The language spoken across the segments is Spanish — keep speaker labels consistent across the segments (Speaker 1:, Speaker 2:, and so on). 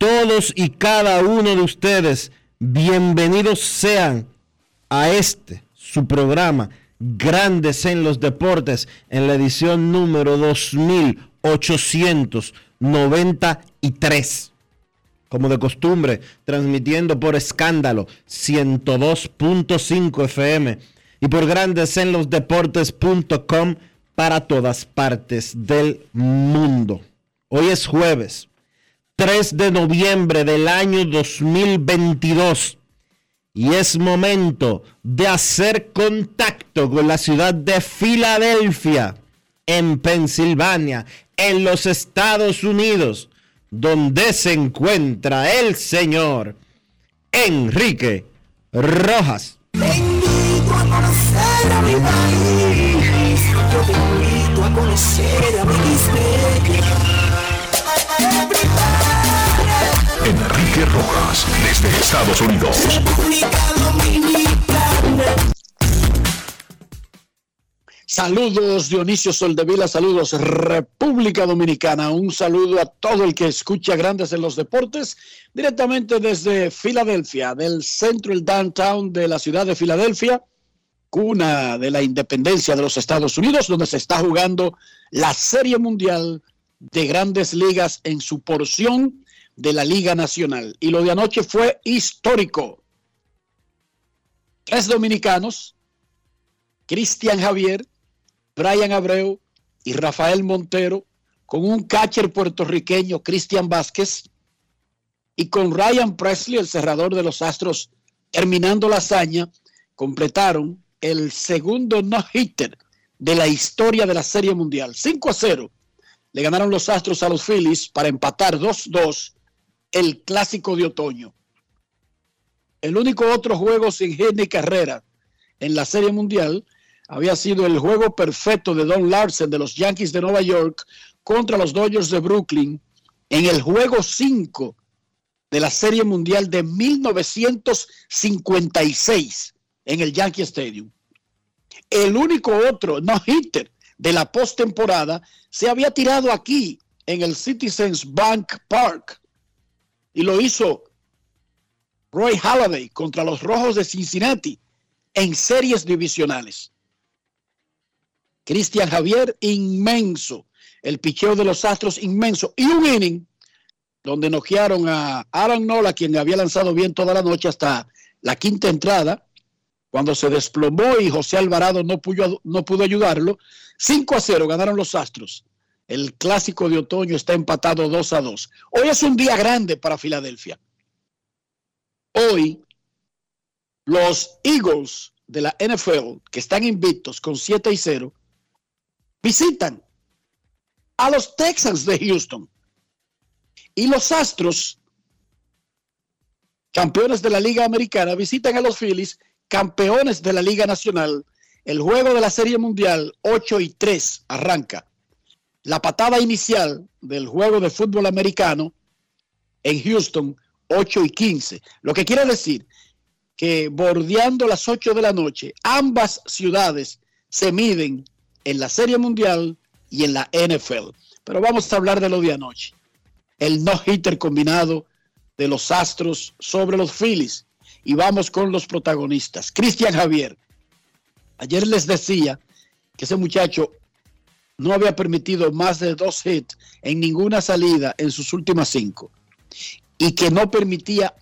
Speaker 1: todos y cada uno de ustedes, bienvenidos sean a este, su programa, Grandes en los Deportes, en la edición número 2893. Como de costumbre, transmitiendo por escándalo 102.5 FM y por grandesenlosdeportes.com para todas partes del mundo. Hoy es jueves, 3 de noviembre del año 2022 y es momento de hacer contacto con la ciudad de Filadelfia, en Pensilvania, en los Estados Unidos, donde se encuentra el señor Enrique Rojas.
Speaker 2: Te invito a conocer a mi país. Yo te invito a conocer a mi
Speaker 3: Enrique Rojas, desde Estados Unidos.
Speaker 4: Saludos Dionisio Soldevila, saludos República Dominicana, un saludo a todo el que escucha Grandes en los Deportes, directamente desde Filadelfia, del centro, el downtown de la ciudad de Filadelfia, cuna de la independencia de los Estados Unidos, donde se está jugando la Serie Mundial de Grandes Ligas en su porción de la Liga Nacional. Y lo de anoche fue histórico. Tres dominicanos, Cristian Javier, Brian Abreu y Rafael Montero, con un catcher puertorriqueño, Cristian Vázquez, y con Ryan Presley, el cerrador de los Astros, terminando la hazaña, completaron el segundo no-hitter de la historia de la Serie Mundial. 5 a 0. Le ganaron los Astros a los Phillies para empatar 2-2 el clásico de otoño. El único otro juego sin hit ni carrera en la Serie Mundial había sido el juego perfecto de Don Larsen de los Yankees de Nueva York contra los Dodgers de Brooklyn en el juego 5 de la Serie Mundial de 1956 en el Yankee Stadium. El único otro no-hitter de la postemporada se había tirado aquí en el Citizens Bank Park y lo hizo Roy Halladay contra los Rojos de Cincinnati en series divisionales. Cristian Javier, inmenso. El picheo de los Astros, inmenso. Y un inning donde noquearon a Aaron Nola, quien había lanzado bien toda la noche hasta la quinta entrada, cuando se desplomó y José Alvarado no pudo, no pudo ayudarlo. 5 a 0 ganaron los Astros. El clásico de otoño está empatado 2 a 2. Hoy es un día grande para Filadelfia. Hoy los Eagles de la NFL, que están invictos con 7 y 0, visitan a los Texans de Houston. Y los Astros campeones de la Liga Americana, visitan a los Phillies, campeones de la Liga Nacional. El juego de la Serie Mundial, 8 y 3, arranca. La patada inicial del juego de fútbol americano en Houston, 8 y 15. Lo que quiere decir que bordeando las 8 de la noche, ambas ciudades se miden en la Serie Mundial y en la NFL. Pero vamos a hablar de lo de anoche. El no-hitter combinado de los Astros sobre los Phillies. Y vamos con los protagonistas. Cristian Javier. Ayer les decía que ese muchacho no había permitido más de dos hits en ninguna salida en sus últimas cinco. Y que no permitía,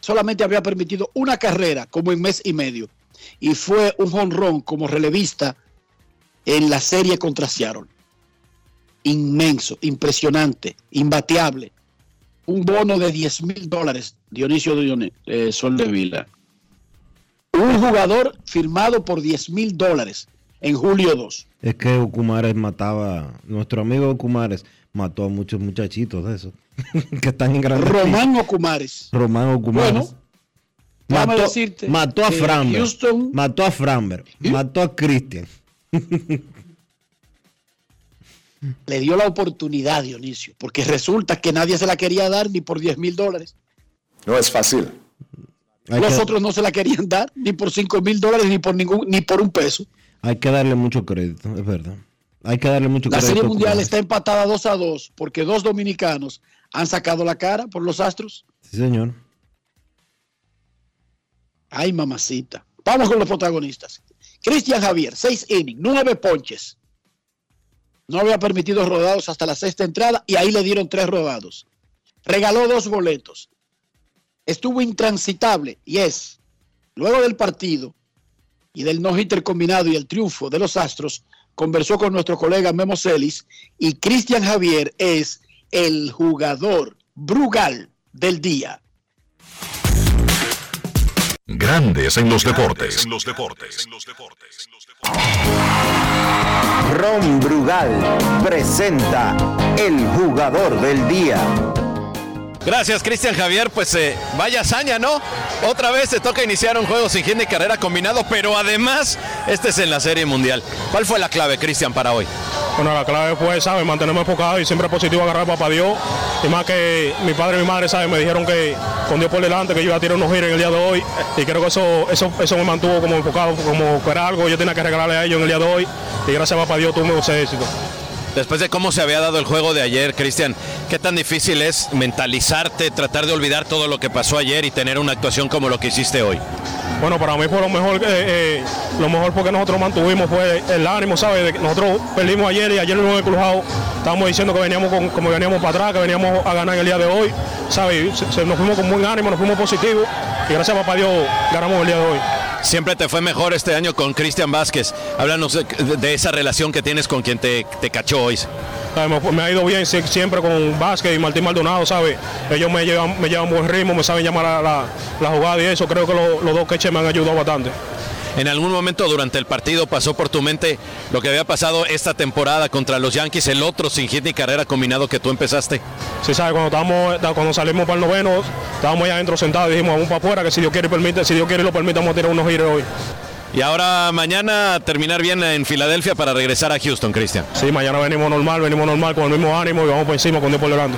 Speaker 4: solamente había permitido una carrera como en mes y medio. Y fue un jonrón como relevista en la serie contra Seattle. Inmenso, impresionante, imbateable un bono de 10 mil dólares, Dionisio de eh, Sol de Vila. Un jugador firmado por 10 mil dólares en julio 2.
Speaker 1: Es que Ocumares mataba, nuestro amigo Ocumares mató a muchos muchachitos de esos que están en gran
Speaker 4: Román Ocumares.
Speaker 1: Román Ocumares. Bueno, mató, decirte mató a Framber. mató a Framber. Mató a Christian.
Speaker 4: le dio la oportunidad, Dionisio, porque resulta que nadie se la quería dar ni por 10 mil dólares.
Speaker 5: No es fácil.
Speaker 4: Los otros no se la querían dar ni por 5 mil dólares ni por ningún ni por un peso.
Speaker 1: Hay que darle mucho crédito, es verdad. Hay que darle mucho
Speaker 4: la
Speaker 1: crédito.
Speaker 4: La Serie Mundial está empatada 2 a 2 porque dos dominicanos han sacado la cara por los Astros.
Speaker 1: Sí, señor.
Speaker 4: Ay, mamacita. Vamos con los protagonistas. Cristian Javier, 6 innings, 9 ponches, no había permitido rodados hasta la sexta entrada y ahí le dieron tres rodados. Regaló dos boletos. Estuvo intransitable y es, luego del partido y del no-hitter combinado y el triunfo de los Astros, conversó con nuestro colega Memo Celis y Cristian Javier es el jugador Brugal del día.
Speaker 3: Grandes en los deportes. En los deportes.
Speaker 6: Ron Brugal presenta el jugador del día.
Speaker 7: Gracias, Cristian Javier. Pues eh, vaya hazaña, ¿no? Otra vez se toca iniciar un juego sin gente y carrera combinado, pero además este es en la Serie Mundial. ¿Cuál fue la clave, Cristian, para hoy?
Speaker 8: Bueno, la clave fue, ¿sabes? Mantenerme enfocado y siempre positivo agarrar a papá Dios. Y más que mi padre y mi madre, ¿sabes? Me dijeron que con Dios por delante, que yo iba a tirar unos giros en el día de hoy. Y creo que eso, eso, eso me mantuvo como enfocado, como que era algo yo tenía que regalarle a ellos en el día de hoy. Y gracias a papá Dios tuve ese éxito.
Speaker 7: Después de cómo se había dado el juego de ayer, Cristian, ¿qué tan difícil es mentalizarte, tratar de olvidar todo lo que pasó ayer y tener una actuación como lo que hiciste hoy?
Speaker 8: Bueno, para mí fue lo mejor, eh, eh, lo mejor porque nosotros mantuvimos fue el ánimo, ¿sabes? Nosotros perdimos ayer y ayer lo hemos. Estábamos diciendo que veníamos como veníamos para atrás, que veníamos a ganar el día de hoy, ¿sabes? nos fuimos con buen ánimo, nos fuimos positivos y gracias a papá Dios ganamos el día de hoy.
Speaker 7: Siempre te fue mejor este año con Cristian Vázquez. Háblanos de, esa relación que tienes con quien te, te cachó hoy.
Speaker 8: Me ha ido bien siempre con Vázquez y Martín Maldonado, ¿sabes? Ellos me llevan, me llevan buen ritmo, me saben llamar a la, la jugada y eso. Creo que los dos queches me han ayudado bastante.
Speaker 7: ¿En algún momento durante el partido pasó por tu mente lo que había pasado esta temporada contra los Yankees, el otro sin hit ni carrera combinado que tú empezaste?
Speaker 8: Sí, sabes, cuando, estábamos, cuando salimos para el noveno, estábamos allá adentro sentados y dijimos, vamos para afuera, que si Dios quiere, permite, si Dios quiere lo permite, vamos a tirar unos giros hoy.
Speaker 7: Y ahora mañana terminar bien en Filadelfia para regresar a Houston, Cristian.
Speaker 8: Sí, mañana venimos normal, venimos normal con el mismo ánimo y vamos por encima con Dios por delante.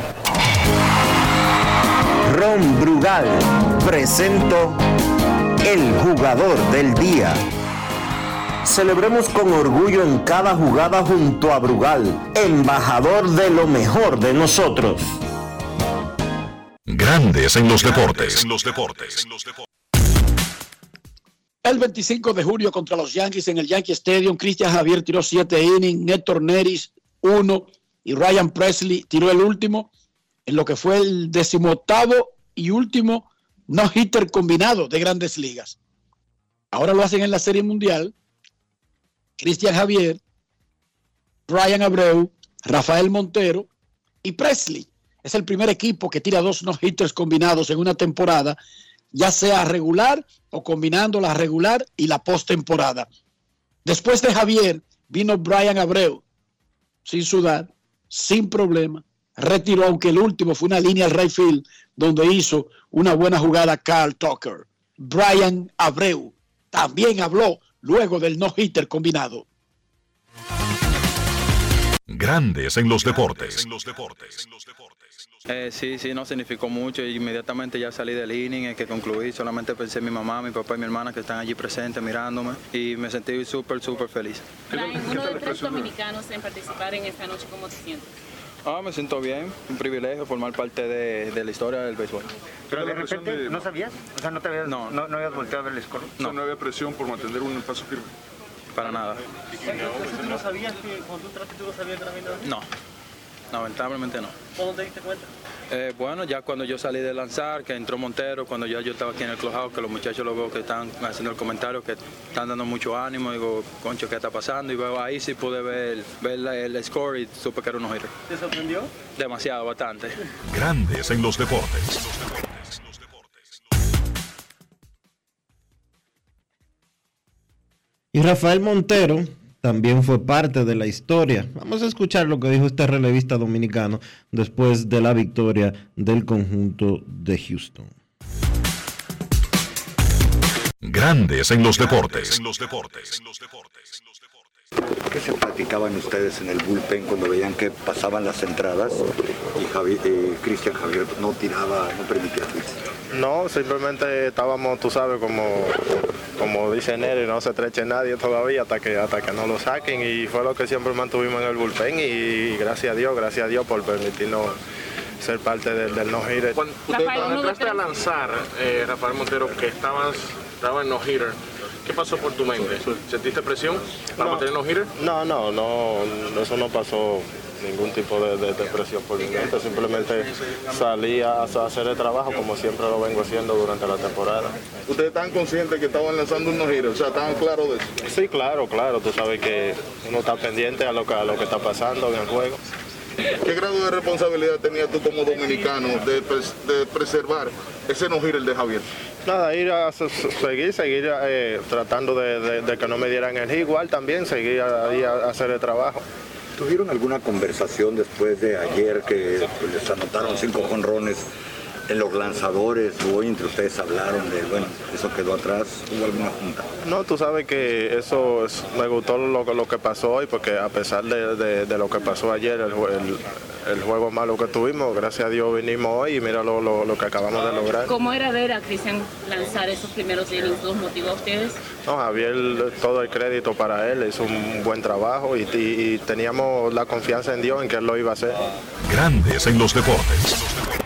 Speaker 6: Ron Brugal presento el jugador del día. Celebremos con orgullo en cada jugada junto a Brugal, embajador de lo mejor de nosotros.
Speaker 3: Grandes en los deportes. los deportes.
Speaker 4: El 25 de julio contra los Yankees en el Yankee Stadium, Cristian Javier tiró 7 innings, Néstor Neris 1 y Ryan Presley tiró el último en lo que fue el decimoctavo y último no hitter combinado de grandes ligas. Ahora lo hacen en la Serie Mundial. Cristian Javier, Ryan Abreu, Rafael Montero y Presley. Es el primer equipo que tira dos no hitters combinados en una temporada, ya sea regular o combinando la regular y la postemporada. Después de Javier vino Brian Abreu, sin sudar, sin problema, retiró, aunque el último fue una línea al right field donde hizo una buena jugada Carl Tucker. Brian Abreu también habló luego del no-hitter combinado.
Speaker 3: Grandes en los deportes.
Speaker 5: Eh, sí, sí, no significó mucho. Inmediatamente ya salí del inning, en que concluí. Solamente pensé en mi mamá, mi papá y mi hermana que están allí presentes mirándome y me sentí súper, súper feliz.
Speaker 9: uno de tres dominicanos en participar en esta noche, ¿cómo te sientes?
Speaker 5: Ah, me siento bien, un privilegio formar parte de, de la historia del béisbol.
Speaker 10: Pero de repente, ¿no sabías? O sea, ¿no, te habías, no. no, habías volteado a ver el score?
Speaker 5: No.
Speaker 10: no
Speaker 5: había
Speaker 11: presión por mantener un paso firme?
Speaker 5: Para nada.
Speaker 10: ¿Tú no sabías que cuando tú entraste tú no sabías que era
Speaker 5: No, lamentablemente no.
Speaker 10: ¿Cuándo te diste cuenta?
Speaker 5: Eh, bueno, ya cuando yo salí de lanzar, que entró Montero, cuando ya yo estaba aquí en el clubhouse, que los muchachos lo veo que están haciendo el comentario, que están dando mucho ánimo, digo, concho, ¿qué está pasando? Y veo ahí sí pude ver, ver el score y supe que era un hitter.
Speaker 10: ¿Te sorprendió?
Speaker 5: Demasiado, bastante.
Speaker 3: Grandes en los deportes.
Speaker 1: Y Rafael Montero también fue parte de la historia. Vamos a escuchar lo que dijo este relevista dominicano después de la victoria del conjunto de Houston.
Speaker 3: Grandes en los deportes.
Speaker 12: ¿Qué se platicaban ustedes en el bullpen cuando veían que pasaban las entradas y eh, Cristian Javier no tiraba, no permitía
Speaker 13: No, simplemente estábamos, tú sabes, como, como dice Neri, no se estreche nadie todavía hasta que, hasta que no lo saquen y fue lo que siempre mantuvimos en el bullpen y gracias a Dios, gracias a Dios por permitirnos ser parte del, del no-hitter.
Speaker 11: Cuando, entraste a lanzar, eh, Rafael Montero, que estabas, estaba en no-hitter, ¿Qué pasó por tu mente? ¿Sentiste presión para no, mantener hitter?
Speaker 13: No, no, no, eso no pasó ningún tipo de, presión por mi mente, simplemente salí a, hacer el trabajo como siempre lo vengo haciendo durante la temporada.
Speaker 11: ¿Ustedes están conscientes que estaban lanzando unos giros? O sea, ¿estaban claros de eso?
Speaker 13: Sí, claro, claro, tú sabes que uno está pendiente a lo que, a lo que está pasando en el juego.
Speaker 11: ¿Qué grado de responsabilidad tenías tú como dominicano de, preservar ese no el de Javier?
Speaker 13: Nada, ir a seguir, seguir eh, tratando de, que no me dieran el igual también, seguir ahí a, hacer el trabajo.
Speaker 12: ¿Tuvieron alguna conversación después de ayer que les anotaron cinco jonrones en los lanzadores o entre ustedes hablaron de, bueno, eso quedó atrás, ¿hubo alguna junta?
Speaker 13: No, tú sabes que eso me gustó lo, lo que pasó hoy, porque a pesar de, lo que pasó ayer, el, el, juego malo que tuvimos, gracias a Dios vinimos hoy y mira lo, lo, que acabamos de lograr.
Speaker 9: ¿Cómo era ver a Cristian lanzar esos primeros innings? ¿Los motivó a ustedes?
Speaker 13: No, Javier, todo el crédito para él, hizo un buen trabajo y, y teníamos la confianza en Dios en que él lo iba a hacer.
Speaker 3: Grandes en los deportes.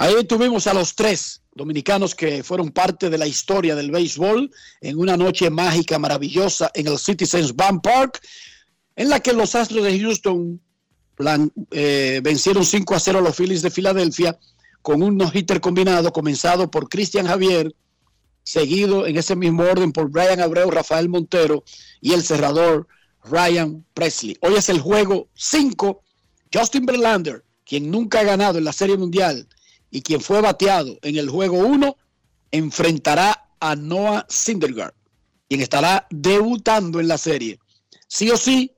Speaker 4: Ahí tuvimos a los tres dominicanos que fueron parte de la historia del béisbol en una noche mágica, maravillosa en el Citizens Bank Park, en la que los Astros de Houston eh, vencieron 5 a 0 a los Phillies de Filadelfia con un no-hitter combinado comenzado por Cristian Javier, seguido en ese mismo orden por Brian Abreu, Rafael Montero y el cerrador Ryan Presley. Hoy es el juego 5. Justin Verlander, quien nunca ha ganado en la Serie Mundial, y quien fue bateado en el juego 1 enfrentará a Noah Syndergaard, quien estará debutando en la serie. Sí o sí,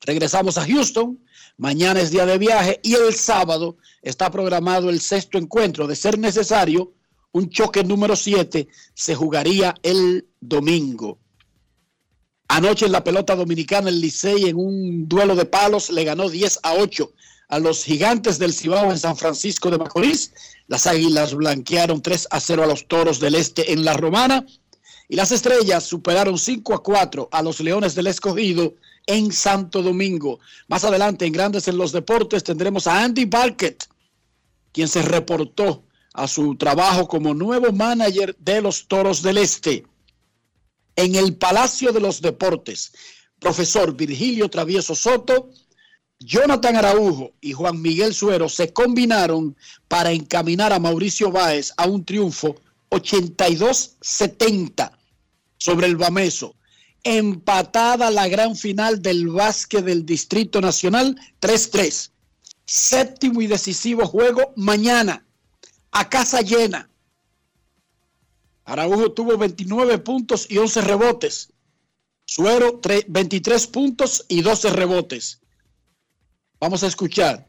Speaker 4: regresamos a Houston. Mañana es día de viaje y el sábado está programado el sexto encuentro. De ser necesario, un choque número 7 se jugaría el domingo. Anoche en la pelota dominicana, el Licey en un duelo de palos le ganó 10 a 8 a los gigantes del Cibao en San Francisco de Macorís. Las águilas blanquearon 3 a 0 a los toros del este en La Romana. Y las estrellas superaron 5 a 4 a los leones del escogido en Santo Domingo. Más adelante en Grandes en los Deportes tendremos a Andy Barkett, quien se reportó a su trabajo como nuevo manager de los Toros del Este. En el Palacio de los Deportes, profesor Virgilio Travieso Soto Jonathan Araujo y Juan Miguel Suero se combinaron para encaminar a Mauricio Báez a un triunfo 82-70 sobre el Bameso. Empatada la gran final del básquet del Distrito Nacional 3-3. Séptimo y decisivo juego mañana a casa llena. Araujo tuvo 29 puntos y 11 rebotes. Suero 23 puntos y 12 rebotes. Vamos a escuchar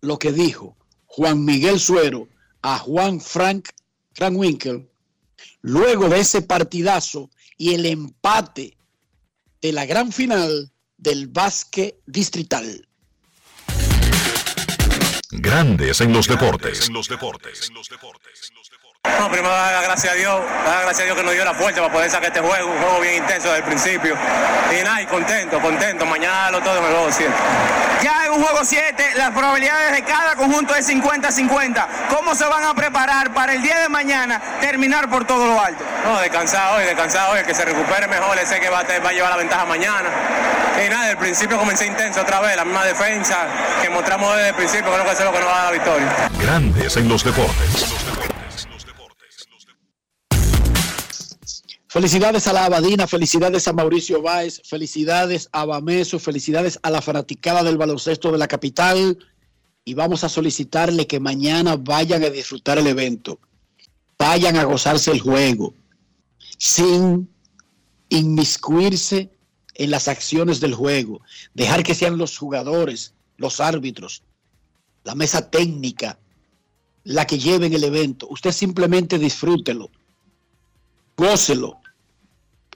Speaker 4: lo que dijo Juan Miguel Suero a Juan Frank Frank Winkel luego de ese partidazo y el empate de la gran final del básquet distrital.
Speaker 3: Grandes en los deportes.
Speaker 14: No, primero dar gracias a Dios, dar gracias a Dios que nos dio la fuerza para poder sacar este juego, un juego bien intenso desde el principio. Y nada, y contento, contento. Mañana lo todo en el juego 7.
Speaker 15: Ya en un juego 7, las probabilidades de cada conjunto es 50-50. ¿Cómo se van a preparar para el día de mañana terminar por todo lo alto?
Speaker 14: No, descansado hoy, descansado hoy, que se recupere mejor, sé que va a, va a llevar la ventaja mañana. Y nada, desde el principio comencé intenso otra vez, la misma defensa que mostramos desde el principio, creo que eso es lo que nos va a dar la victoria.
Speaker 3: Grandes en los deportes.
Speaker 4: Felicidades a la Abadina, felicidades a Mauricio Báez, felicidades a Bameso, felicidades a la fanaticada del baloncesto de la capital y vamos a solicitarle que mañana vayan a disfrutar el evento, vayan a gozarse el juego, sin inmiscuirse en las acciones del juego, dejar que sean los jugadores, los árbitros, la mesa técnica, la que lleven el evento. Usted simplemente disfrútelo gócelo.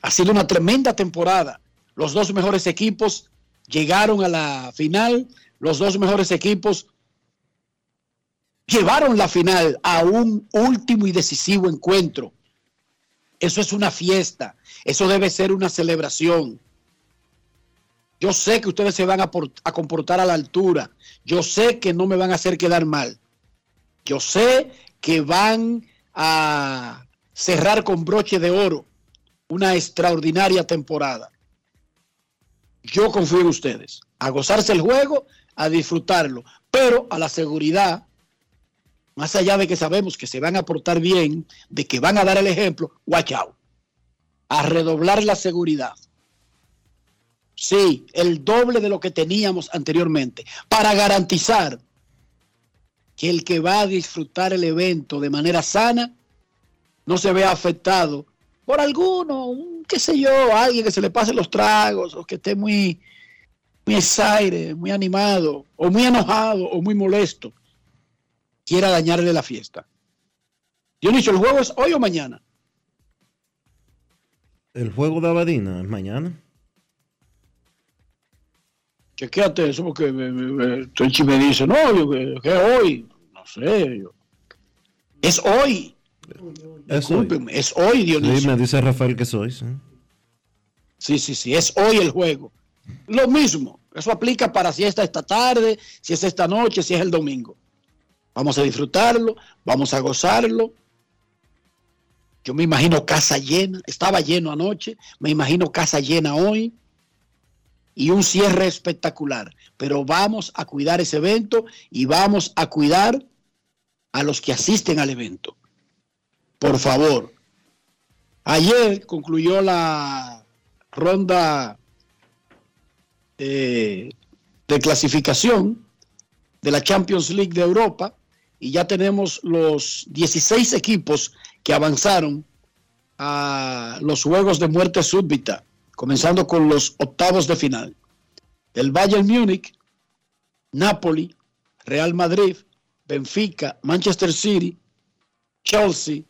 Speaker 4: Ha sido una tremenda temporada. Los dos mejores equipos llegaron a la final. Los dos mejores equipos llevaron la final a un último y decisivo encuentro. Eso es una fiesta. Eso debe ser una celebración. Yo sé que ustedes se van a, comportar a la altura. Yo sé que no me van a hacer quedar mal. Yo sé que van a cerrar con broche de oro una extraordinaria temporada. Yo confío en ustedes, a gozarse el juego, a disfrutarlo, pero a la seguridad, más allá de que sabemos que se van a portar bien, de que van a dar el ejemplo, watch out, a redoblar la seguridad. Sí, el doble de lo que teníamos anteriormente, para garantizar que el que va a disfrutar el evento de manera sana no se vea afectado por alguno, un, qué sé yo, alguien que se le pase los tragos o que esté muy, muy exaire, muy animado o muy enojado o muy molesto, quiera dañarle la fiesta. Dionisio, ¿el juego es hoy o mañana?
Speaker 1: El juego de Abadina es mañana.
Speaker 4: Chequéate eso porque me, me, me dice, no, yo, que, que hoy, no sé, yo. es hoy.
Speaker 1: Es hoy.
Speaker 4: es hoy, Dionisio.
Speaker 1: Sí, me dice Rafael que soy. Sí.
Speaker 4: sí, sí, sí, es hoy el juego. Lo mismo, eso aplica para si es esta tarde, si es esta noche, si es el domingo. Vamos a disfrutarlo, vamos a gozarlo. Yo me imagino casa llena, estaba lleno anoche, me imagino casa llena hoy y un cierre espectacular. Pero vamos a cuidar ese evento y vamos a cuidar a los que asisten al evento por favor. Ayer concluyó la ronda eh, de clasificación de la Champions League de Europa y ya tenemos los 16 equipos que avanzaron a los juegos de muerte súbita, comenzando con los octavos de final. El Bayern Múnich, Napoli, Real Madrid, Benfica, Manchester City, Chelsea,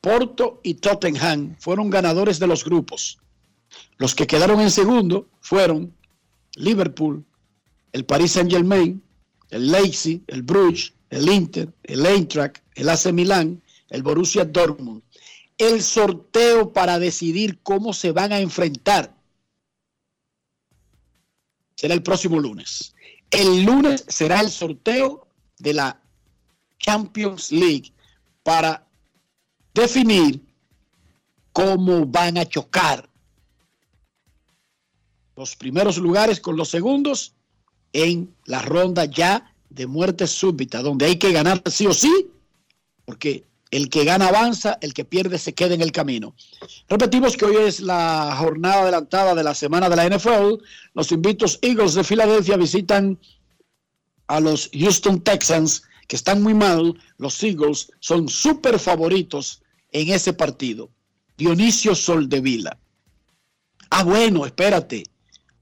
Speaker 4: Porto y Tottenham fueron ganadores de los grupos. Los que quedaron en segundo fueron Liverpool, el Paris Saint-Germain, el Leipzig, el Bruges, el Inter, el Eintracht, el AC Milán, el Borussia Dortmund. El sorteo para decidir cómo se van a enfrentar será el próximo lunes. El lunes será el sorteo de la Champions League para definir cómo van a chocar los primeros lugares con los segundos en la ronda ya de muerte súbita, donde hay que ganar sí o sí, porque el que gana avanza, el que pierde se queda en el camino. Repetimos que hoy es la jornada adelantada de la semana de la NFL. Los invitos Eagles de Filadelfia visitan a los Houston Texans, que están muy mal. Los Eagles son súper favoritos en ese partido. Dionisio Soldevila. Ah, bueno, espérate.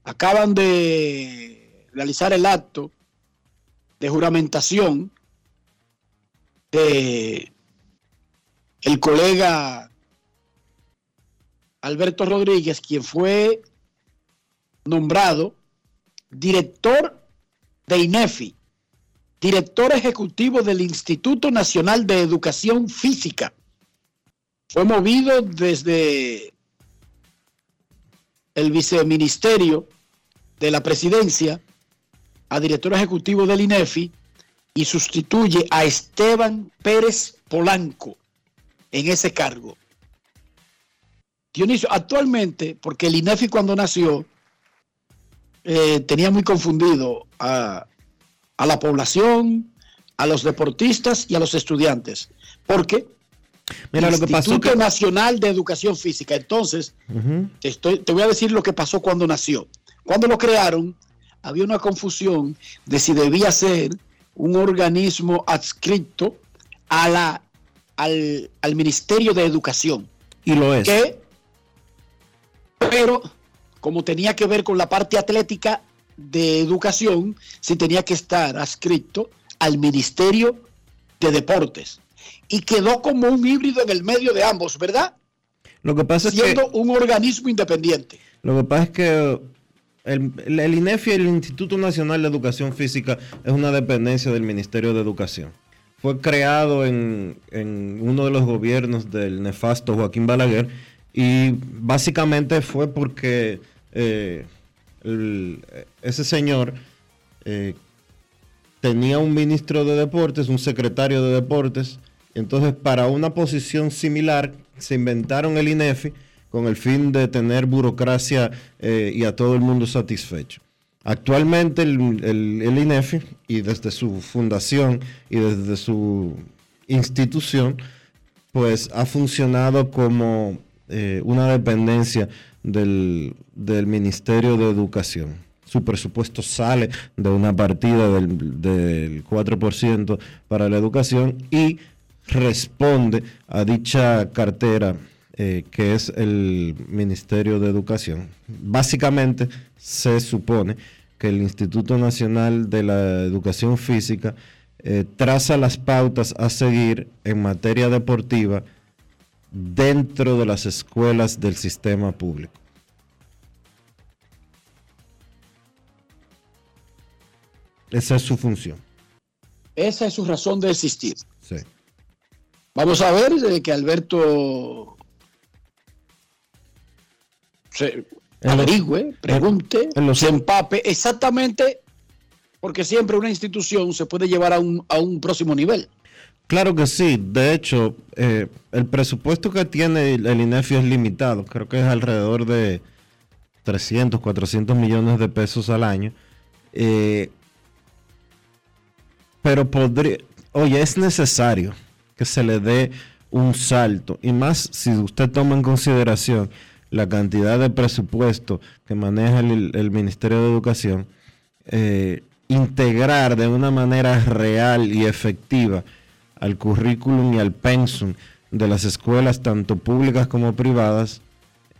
Speaker 4: Acaban de realizar el acto de juramentación de el colega Alberto Rodríguez, quien fue nombrado director de INEFI, director ejecutivo del Instituto Nacional de Educación Física. Fue movido desde el viceministerio de la presidencia a director ejecutivo del INEFI y sustituye a Esteban Pérez Polanco en ese cargo. Dionisio, actualmente, porque el INEFI cuando nació eh, tenía muy confundido a, a la población, a los deportistas y a los estudiantes. Porque
Speaker 1: Mira, lo que pasó
Speaker 4: Instituto
Speaker 1: que-
Speaker 4: Nacional de Educación Física. Entonces, te, estoy- te voy a decir lo que pasó cuando nació. Cuando lo crearon, había una confusión de si debía ser un organismo adscrito a la, al, al Ministerio de Educación.
Speaker 1: Y lo es.
Speaker 4: Que, pero, como tenía que ver con la parte atlética de educación, sí tenía que estar adscrito al Ministerio de Deportes. Y quedó como un híbrido en el medio de ambos, ¿verdad?
Speaker 1: Lo que pasa es que
Speaker 4: Siendo un organismo independiente.
Speaker 1: Lo que pasa es que el- el INEFI, el Instituto Nacional de Educación Física, es una dependencia del Ministerio de Educación. Fue creado en, en uno de los gobiernos del nefasto Joaquín Balaguer y básicamente fue porque eh, ese señor eh, tenía un ministro de deportes, un secretario de deportes, entonces para una posición similar se inventaron el INEFI con el fin de tener burocracia eh, y a todo el mundo satisfecho. Actualmente el, el- INEFI, y desde su fundación y desde su institución, pues ha funcionado como eh, una dependencia del, del Ministerio de Educación. Su presupuesto sale de una partida del, del 4% para la educación y responde a dicha cartera eh, que es el Ministerio de Educación. Básicamente se supone que el Instituto Nacional de la Educación Física eh, traza las pautas a seguir en materia deportiva dentro de las escuelas del sistema público. Esa es su función.
Speaker 4: Esa es su razón de existir.
Speaker 1: Sí.
Speaker 4: Vamos a ver eh, que Alberto se averigüe, pregunte, se empape exactamente, porque siempre una institución se puede llevar a un, a un próximo nivel.
Speaker 1: Claro que sí. De hecho, eh, el presupuesto que tiene el el INEFI es limitado. Creo que es alrededor de 300, 400 millones de pesos al año. Eh, pero podría, oye, es necesario que se le dé un salto. Y más si usted toma en consideración la cantidad de presupuesto que maneja el, Ministerio de Educación, eh, integrar de una manera real y efectiva al currículum y al pensum de las escuelas, tanto públicas como privadas,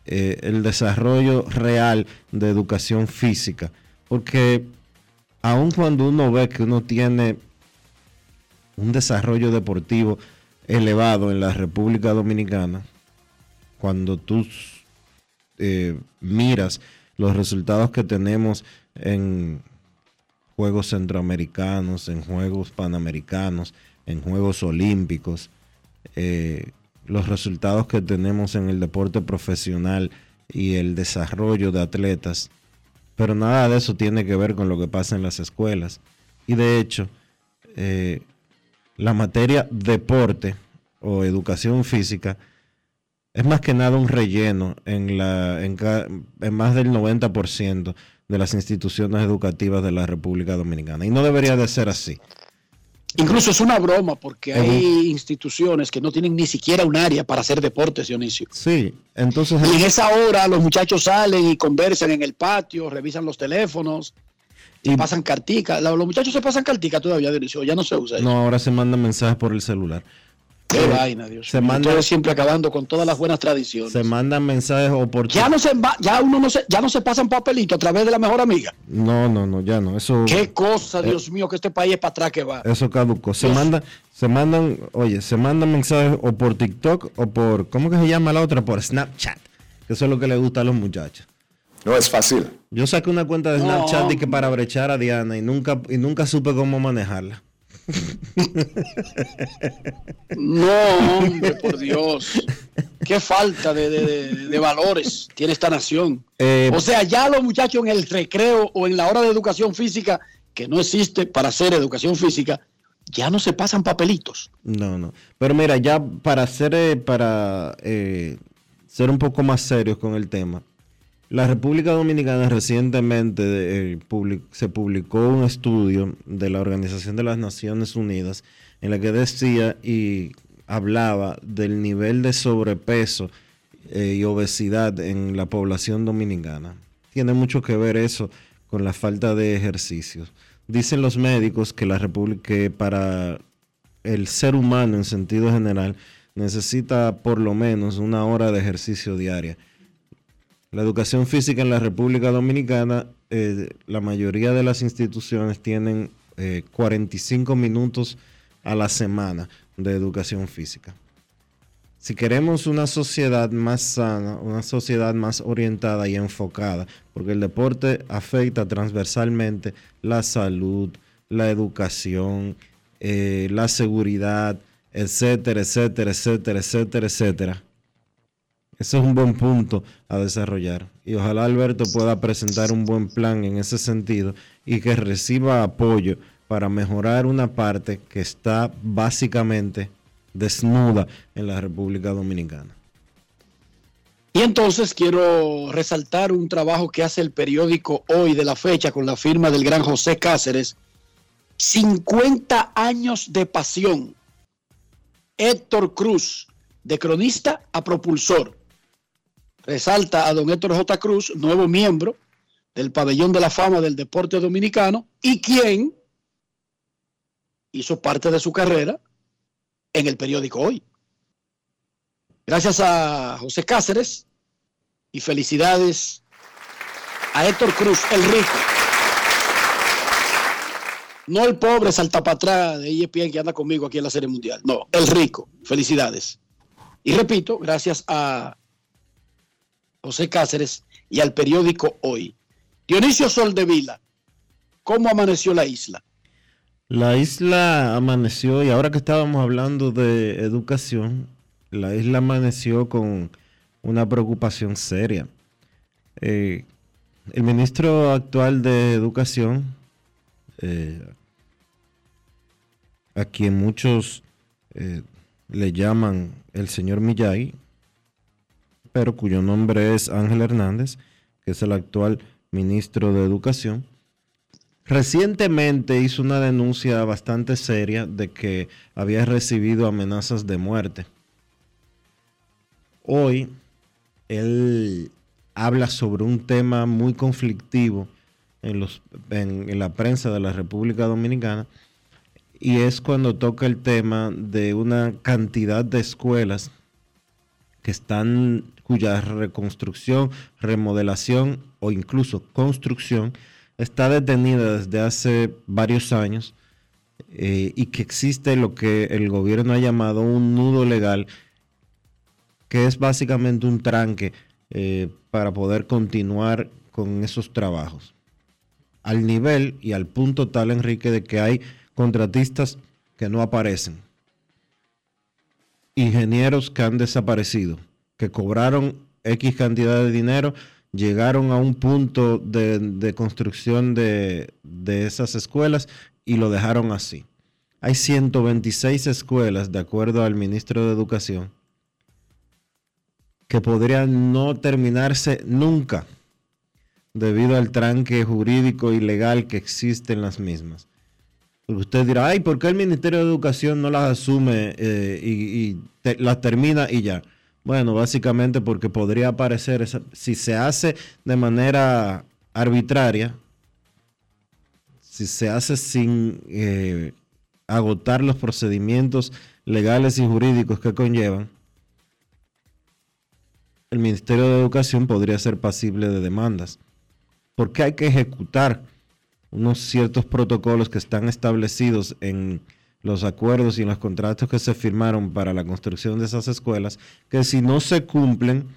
Speaker 1: eh, el desarrollo real de educación física. Porque aun cuando uno ve que uno tiene un desarrollo deportivo elevado en la República Dominicana, cuando tú eh, miras los resultados que tenemos en Juegos Centroamericanos, en Juegos Panamericanos, en Juegos Olímpicos, eh, los resultados que tenemos en el deporte profesional y el desarrollo de atletas, pero nada de eso tiene que ver con lo que pasa en las escuelas. Y de hecho, eh, la materia deporte o educación física es más que nada un relleno en, la, en, en más del 90% de las instituciones educativas de la República Dominicana. Y no debería de ser así.
Speaker 4: Incluso es una broma porque hay instituciones que no tienen ni siquiera un área para hacer deportes, Dionisio.
Speaker 1: Sí, entonces...
Speaker 4: Y en esa hora los muchachos salen y conversan en el patio, revisan los teléfonos, y pasan cartica. La- Los muchachos se pasan cartica todavía, Dionisio, ya no se usa eso.
Speaker 1: No, ahora se mandan mensajes por el celular.
Speaker 4: Qué vaina, Dios
Speaker 1: se manda-
Speaker 4: Ustedes siempre acabando con todas las buenas tradiciones.
Speaker 1: Se mandan mensajes oportunos.
Speaker 4: Ya no se ya uno no se, ya no se pasan papelitos a través de la mejor amiga.
Speaker 1: No, no, no, ya no. Eso,
Speaker 4: Qué cosa,
Speaker 1: Eh,
Speaker 4: Dios mío, que este país es para atrás que va.
Speaker 1: eso caducó. Se
Speaker 4: Dios.
Speaker 1: mandan, se mandan, oye, se mandan mensajes o por TikTok o por, ¿cómo que se llama la otra? Por Snapchat. Que eso es lo que le gusta a los muchachos.
Speaker 16: No es fácil.
Speaker 1: Yo saqué una cuenta de
Speaker 4: No,
Speaker 1: Snapchat y que para brechar a Diana y nunca, y nunca supe cómo manejarla.
Speaker 4: No, hombre, por Dios. Qué falta de, de- valores tiene esta nación.
Speaker 1: Eh,
Speaker 4: O sea, ya los muchachos en el recreo o en la hora de educación física, que no existe para hacer educación física, ya no se pasan papelitos.
Speaker 1: No, no. Pero mira, ya para ser, eh, para eh, ser un poco más serios con el tema, la República Dominicana recientemente eh, se publicó un estudio de la Organización de las Naciones Unidas en la que decía y hablaba del nivel de sobrepeso eh, y obesidad en la población dominicana. Tiene mucho que ver eso con la falta de ejercicios. Dicen los médicos que la República que para el ser humano en sentido general necesita por lo menos una hora de ejercicio diaria. La educación física en la República Dominicana, eh, la mayoría de las instituciones tienen eh, 45 minutos a la semana de educación física. Si queremos una sociedad más sana, una sociedad más orientada y enfocada, porque el deporte afecta transversalmente la salud, la educación, eh, la seguridad, etcétera, etcétera, etcétera, etcétera, etcétera. Ese es un buen punto a desarrollar. Y ojalá Alberto pueda presentar un buen plan en ese sentido y que reciba apoyo para mejorar una parte que está básicamente desnuda en la República Dominicana.
Speaker 4: Y entonces quiero resaltar un trabajo que hace el periódico Hoy de la fecha con la firma del gran José Cáceres. 50 años de pasión. Héctor Cruz, de cronista a propulsor. Resalta a don Héctor J. Cruz, nuevo miembro del pabellón de la fama del deporte dominicano y quien hizo parte de su carrera en el periódico Hoy. Gracias a José Cáceres y felicidades a Héctor Cruz, el rico. No el pobre saltapatrá de ESPN que anda conmigo aquí en la Serie Mundial. No, el rico. Felicidades. Y repito, gracias a José Cáceres y al periódico Hoy. Dionisio Soldevila, ¿cómo amaneció la isla?
Speaker 1: La isla amaneció, y ahora que estábamos hablando de educación, la isla amaneció con una preocupación seria. Eh, el ministro actual de Educación, eh, a quien muchos eh, le llaman el señor Millay, pero cuyo nombre es Ángel Hernández, que es el actual ministro de Educación, recientemente hizo una denuncia bastante seria de que había recibido amenazas de muerte. Hoy él habla sobre un tema muy conflictivo en, los, en, en la prensa de la República Dominicana y es cuando toca el tema de una cantidad de escuelas que están cuya reconstrucción, remodelación o incluso construcción está detenida desde hace varios años eh, y que existe lo que el gobierno ha llamado un nudo legal, que es básicamente un tranque eh, para poder continuar con esos trabajos. Al nivel y al punto tal, Enrique, de que hay contratistas que no aparecen, ingenieros que han desaparecido, que cobraron X cantidad de dinero, llegaron a un punto de, construcción de, de, esas escuelas y lo dejaron así. Hay 126 escuelas, de acuerdo al ministro de Educación, que podrían no terminarse nunca debido al tranque jurídico y legal que existe en las mismas. Usted dirá, ay, ¿por qué el Ministerio de Educación no las asume eh, y, las termina y ya? Bueno, básicamente porque podría aparecer, esa, si se hace de manera arbitraria, si se hace sin eh, agotar los procedimientos legales y jurídicos que conllevan, el Ministerio de Educación podría ser pasible de demandas, porque hay que ejecutar unos ciertos protocolos que están establecidos en los acuerdos y los contratos que se firmaron para la construcción de esas escuelas, que si no se cumplen,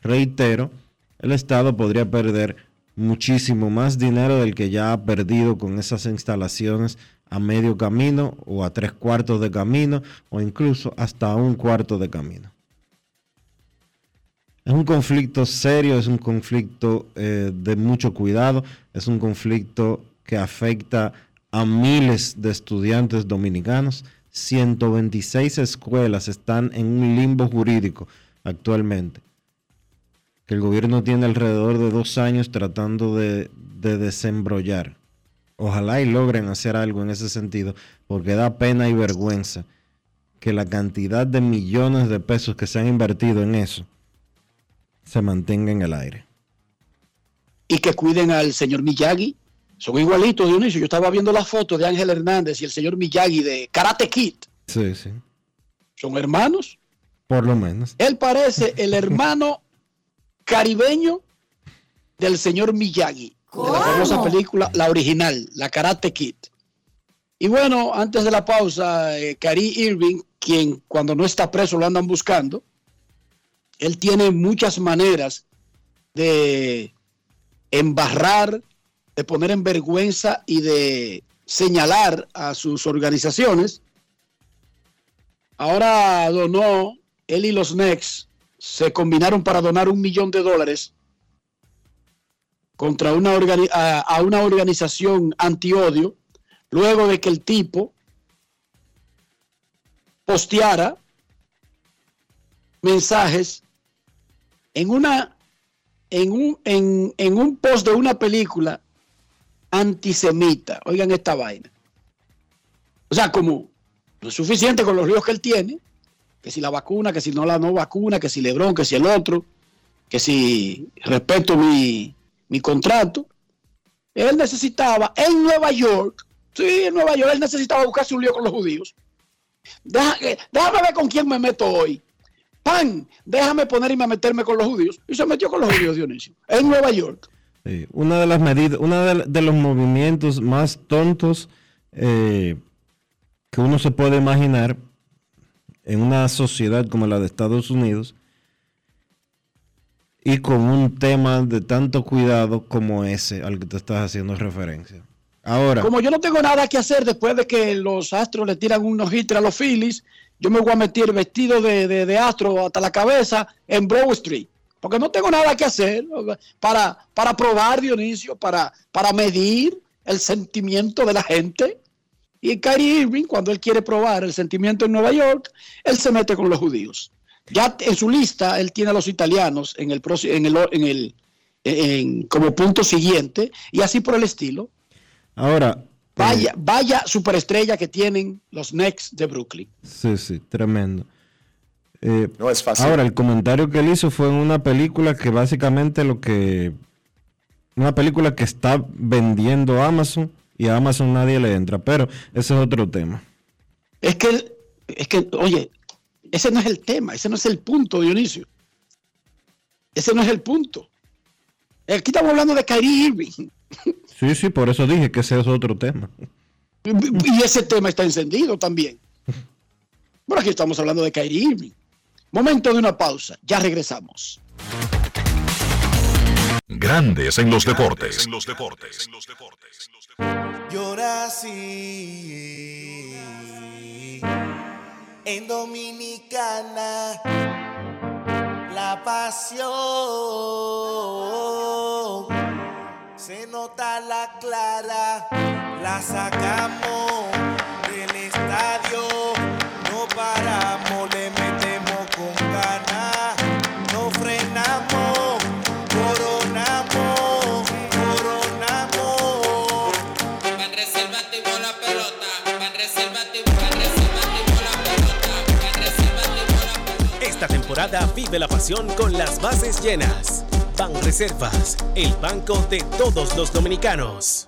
Speaker 1: reitero, el Estado podría perder muchísimo más dinero del que ya ha perdido con esas instalaciones a medio camino o a tres cuartos de camino o incluso hasta un cuarto de camino. Es un conflicto serio, es un conflicto eh, de mucho cuidado, es un conflicto que afecta a miles de estudiantes dominicanos. 126 escuelas están en un limbo jurídico actualmente, que el gobierno tiene alrededor de dos años tratando de, de desembrollar. Ojalá y logren hacer algo en ese sentido, porque da pena y vergüenza que la cantidad de millones de pesos que se han invertido en eso se mantenga en el aire.
Speaker 4: Y que cuiden al señor Miyagi, son igualitos, Dionisio. Yo estaba viendo la foto de Ángel Hernández y el señor Miyagi de Karate Kid.
Speaker 1: Sí, sí.
Speaker 4: ¿Son hermanos?
Speaker 1: Por lo menos.
Speaker 4: Él parece el hermano caribeño del señor Miyagi. De la famosa película, la original, la Karate Kid. Y bueno, antes de la pausa, eh, Cari Irving, quien cuando no está preso lo andan buscando, él tiene muchas maneras de embarrar de poner en vergüenza y de señalar a sus organizaciones. Ahora donó, él y los NEX se combinaron para donar un millón de dólares contra una a, a una organización antiodio, luego de que el tipo posteara mensajes en una en un, en, en un post de una película antisemita. Oigan esta vaina. O sea, como no es suficiente con los ríos que él tiene, que si la vacuna, que si no la no vacuna, que si Lebrón, que si el otro, que si respeto mi, mi contrato. Él necesitaba en Nueva York, sí, en Nueva York, él necesitaba buscarse un lío con los judíos. déjame ver con quién me meto hoy. Pan, déjame ponerme a meterme con los judíos. Y se metió con los judíos, Dionisio, en Nueva York
Speaker 1: una de las medidas, uno de, los movimientos más tontos eh, que uno se puede imaginar en una sociedad como la de Estados Unidos y con un tema de tanto cuidado como ese al que te estás haciendo referencia. Ahora,
Speaker 4: como yo no tengo nada que hacer después de que los astros le tiran unos hits a los Phillies, yo me voy a meter vestido de, de astro hasta la cabeza en Broad Street porque no tengo nada que hacer para, para probar, Dionisio, para, para medir el sentimiento de la gente. Y Kyrie Irving, cuando él quiere probar el sentimiento en Nueva York, él se mete con los judíos. Ya en su lista, él tiene a los italianos en el, en el, en el en, como punto siguiente, y así por el estilo.
Speaker 1: Ahora.
Speaker 4: Vaya, vaya superestrella que tienen los Knicks de Brooklyn.
Speaker 1: Sí, sí, tremendo. Eh,
Speaker 16: no es fácil.
Speaker 1: Ahora, el comentario que él hizo fue en una película que básicamente lo que. Una película que está vendiendo Amazon y a Amazon nadie le entra, pero ese es otro tema.
Speaker 4: Es que, es que, oye, ese no es el tema, ese no es el punto, Dionisio. Ese no es el punto. Aquí estamos hablando de Kyrie Irving.
Speaker 1: Sí, sí, por eso dije que ese es otro tema.
Speaker 4: Y ese tema está encendido también. Bueno, aquí estamos hablando de Kyrie Irving. Momento de una pausa, ya regresamos.
Speaker 3: Grandes en los deportes. En los deportes.
Speaker 17: Llora así en Dominicana la pasión se nota la clara, la sacamos del estadio, no paramos,
Speaker 18: vive la pasión con las bases llenas. Ban Reservas, el banco de todos los dominicanos.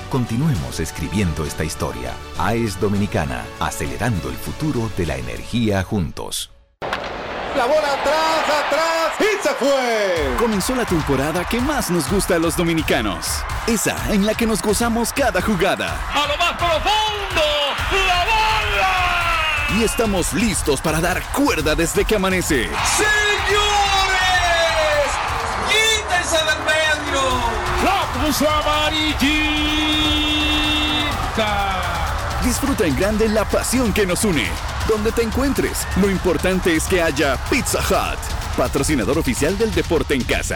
Speaker 19: Continuemos escribiendo esta historia. AES Dominicana, acelerando el futuro de la energía juntos.
Speaker 20: La bola atrás, atrás y se fue.
Speaker 21: Comenzó la temporada que más nos gusta a los dominicanos. Esa en la que nos gozamos cada jugada.
Speaker 22: A lo más profundo, la bola.
Speaker 21: Y estamos listos para dar cuerda desde que amanece.
Speaker 22: ¡Señores! ¡Quítense del medio! ¡La puso amarillita!
Speaker 21: Disfruta en grande la pasión que nos une. Donde te encuentres, lo importante es que haya Pizza Hut, patrocinador oficial del deporte en casa.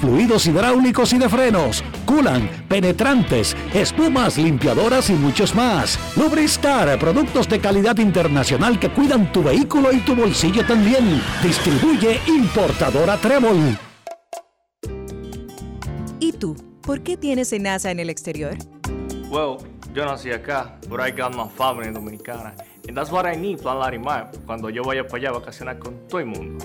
Speaker 23: fluidos hidráulicos y de frenos, culan, penetrantes, espumas, limpiadoras y muchos más. Lubristar, productos de calidad internacional que cuidan tu vehículo y tu bolsillo también. Distribuye importadora Trébol.
Speaker 24: ¿Y tú? ¿Por qué tienes NASA en el exterior?
Speaker 25: Well, yo nací acá, but I got my family dominicana. And that's what I need, Plan Larimar, cuando yo vaya para allá a vacacionar con todo el mundo.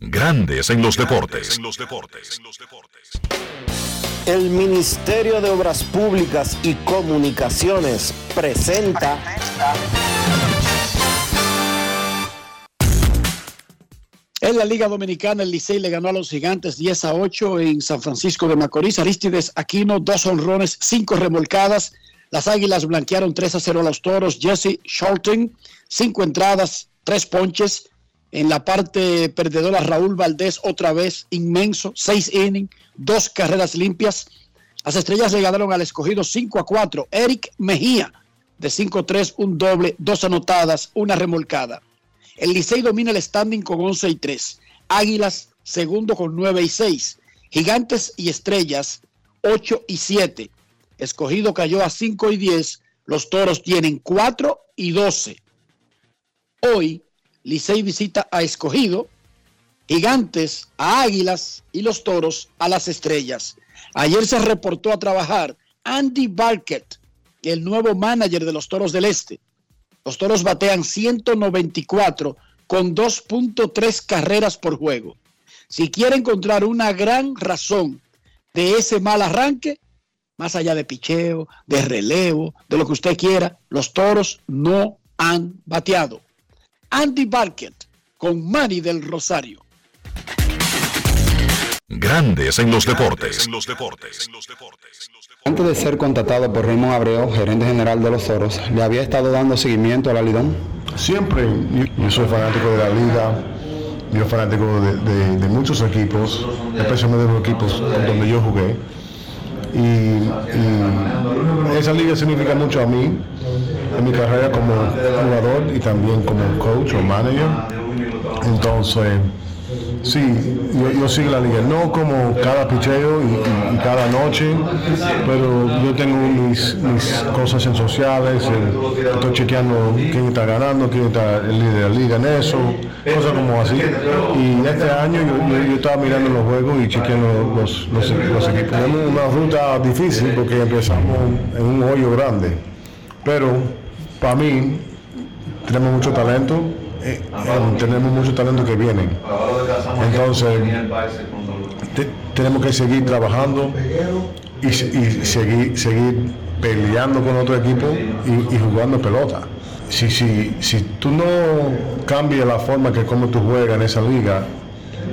Speaker 3: Grandes en los deportes.
Speaker 1: El Ministerio de Obras Públicas y Comunicaciones presenta.
Speaker 4: En la Liga Dominicana, el Licey le ganó a los Gigantes 10 a 8 en San Francisco de Macorís. Aristides Aquino, dos honrones, cinco remolcadas. Las Águilas blanquearon 3 a 0 a los Toros. Jesse Shelton, cinco entradas, tres ponches. En la parte perdedora, Raúl Valdés otra vez inmenso, seis innings, dos carreras limpias. Las estrellas le ganaron al escogido 5 a 4. Eric Mejía de 5-3, un doble, dos anotadas, una remolcada. El Licey domina el standing con 11 y 3. Águilas, segundo con 9 y 6. Gigantes y Estrellas, 8 y 7. Escogido cayó a 5 y 10. Los toros tienen 4 y 12. Hoy, Licey visita a Escogido, Gigantes a Águilas y los toros a las Estrellas. Ayer se reportó a trabajar Andy Barkett, el nuevo manager de los toros del Este. Los toros batean 194 con 2.3 carreras por juego. Si quiere encontrar una gran razón de ese mal arranque, más allá de picheo, de relevo, de lo que usted quiera, los toros no han bateado. Andy Barkett con Manny del Rosario.
Speaker 3: Grandes en los deportes.
Speaker 26: Antes de ser contratado por Raymond Abreu, gerente general de los Toros, ¿le había estado dando seguimiento a la Lidón?
Speaker 27: Siempre. Yo soy fanático de la liga, yo fanático de, de, de muchos equipos, especialmente de los equipos donde yo jugué. Y, y, esa liga significa mucho a mí, en mi carrera como jugador y también como coach o manager. Entonces, Sí, yo, sigo la liga, no como cada picheo y, y, cada noche, pero yo tengo mis, cosas en sociales, estoy chequeando quién está ganando, quién está el líder de la liga en eso, cosas como así. Y este año yo estaba mirando los juegos y chequeando los, los, los, equipos. Tenemos una ruta difícil porque empezamos en un hoyo grande, pero para mí tenemos mucho talento eh, eh, tenemos mucho talento que vienen. Entonces, te, tenemos que seguir trabajando y, seguir, seguir peleando con otro equipo y, jugando pelota. Si, si, si tú no cambias la forma que como tú juegas en esa liga,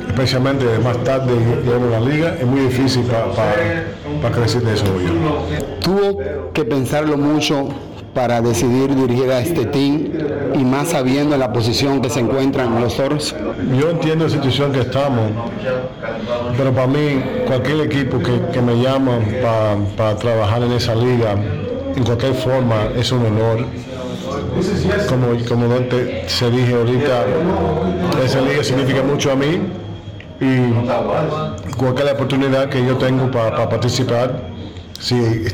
Speaker 27: especialmente más tarde en la liga, es muy difícil para pa, pa crecer de eso.
Speaker 26: Tuvo que pensarlo mucho para decidir dirigir a este team y más sabiendo la posición que se encuentran los toros?
Speaker 27: Yo entiendo la situación que estamos, pero para mí cualquier equipo que, me llama para pa trabajar en esa liga, en cualquier forma, es un honor. Como, como te, se dije ahorita, esa liga significa mucho a mí y cualquier oportunidad que yo tengo para pa participar, si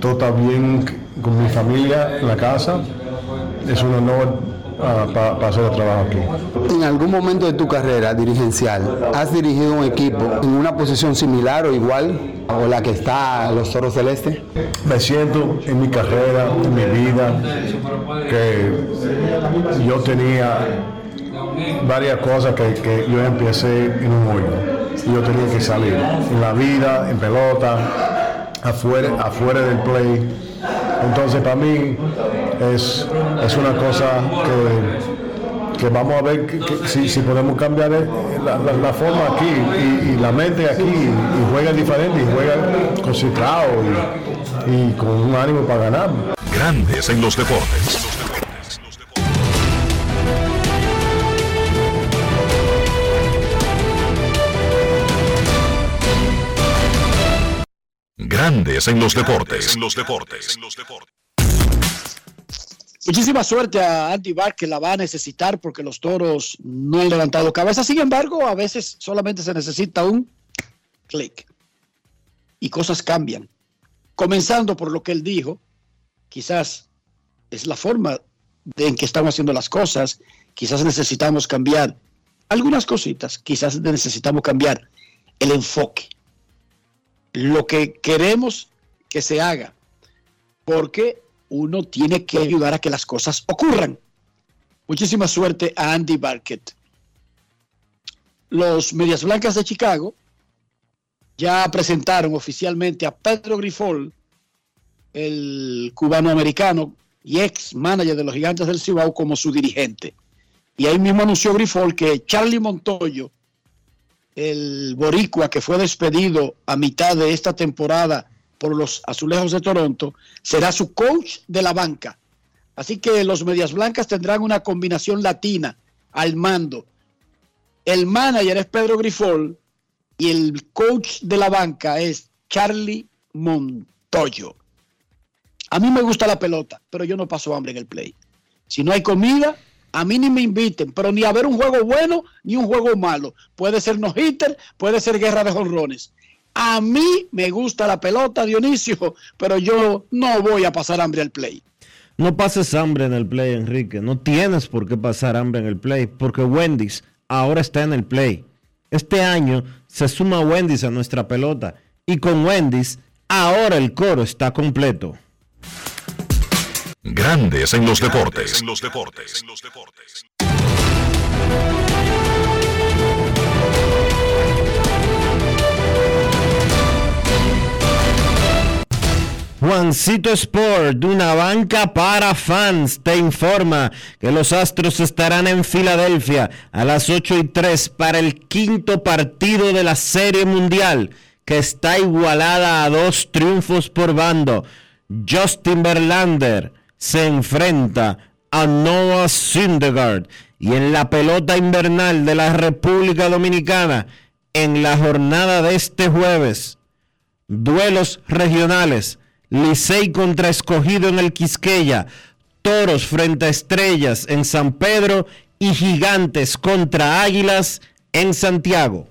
Speaker 27: todo está bien con mi familia en la casa. Es un honor uh, para pa hacer el trabajo aquí.
Speaker 26: ¿En algún momento de tu carrera dirigencial has dirigido un equipo en una posición similar o igual o la que está los Toros del Este?
Speaker 27: Me siento en mi carrera, en mi vida, que yo tenía varias cosas que, que yo empecé en un hoyo. Yo tenía que salir en la vida, en pelota, afuera, afuera del play entonces para mí es, es una cosa que, que vamos a ver si, si, podemos cambiar la, la, la forma aquí y, la mente aquí y, y juega diferente y juega concentrado y, y con un ánimo para ganar.
Speaker 3: Grandes en los deportes. Grandes en los deportes. En los deportes.
Speaker 4: Muchísima suerte a Andy Bar que la va a necesitar porque los toros no han levantado cabeza. Sin embargo, a veces solamente se necesita un clic y cosas cambian. Comenzando por lo que él dijo, quizás es la forma de en que estamos haciendo las cosas, quizás necesitamos cambiar algunas cositas, quizás necesitamos cambiar el enfoque, lo que queremos que se haga, porque uno tiene que ayudar a que las cosas ocurran. Muchísima suerte a Andy Barkett. Los Medias Blancas de Chicago ya presentaron oficialmente a Pedro Grifol, el cubano americano y ex manager de los Gigantes del Cibao, como su dirigente. Y ahí mismo anunció Grifol que Charlie Montoyo, el boricua que fue despedido a mitad de esta temporada por los Azulejos de Toronto, será su coach de la banca. Así que los Medias Blancas tendrán una combinación latina al mando. El manager es Pedro Grifol y el coach de la banca es Charlie Montoyo. A mí me gusta la pelota, pero yo no paso hambre en el play. Si no hay comida, a mí ni me inviten, pero ni a ver un juego bueno ni un juego malo. Puede ser no hitter, puede ser guerra de jonrones. A mí me gusta la pelota, Dionisio, pero yo no voy a pasar hambre al play.
Speaker 1: No pases hambre en el play, Enrique. No tienes por qué pasar hambre en el play, porque Wendy's ahora está en el play. Este año se suma Wendy's a nuestra pelota y con Wendy's ahora el coro está completo.
Speaker 3: Grandes en los deportes.
Speaker 28: En los deportes. En los deportes.
Speaker 1: Juancito Sport, una banca para fans, te informa que los Astros estarán en Filadelfia a las 8 y 3 para el quinto partido de la Serie Mundial, que está igualada a dos triunfos por bando. Justin Verlander se enfrenta a Noah Syndergaard y en la pelota invernal de la República Dominicana en la jornada de este jueves. Duelos regionales. Licey contra Escogido en el Quisqueya. Toros frente a Estrellas en San Pedro y Gigantes contra Águilas en Santiago.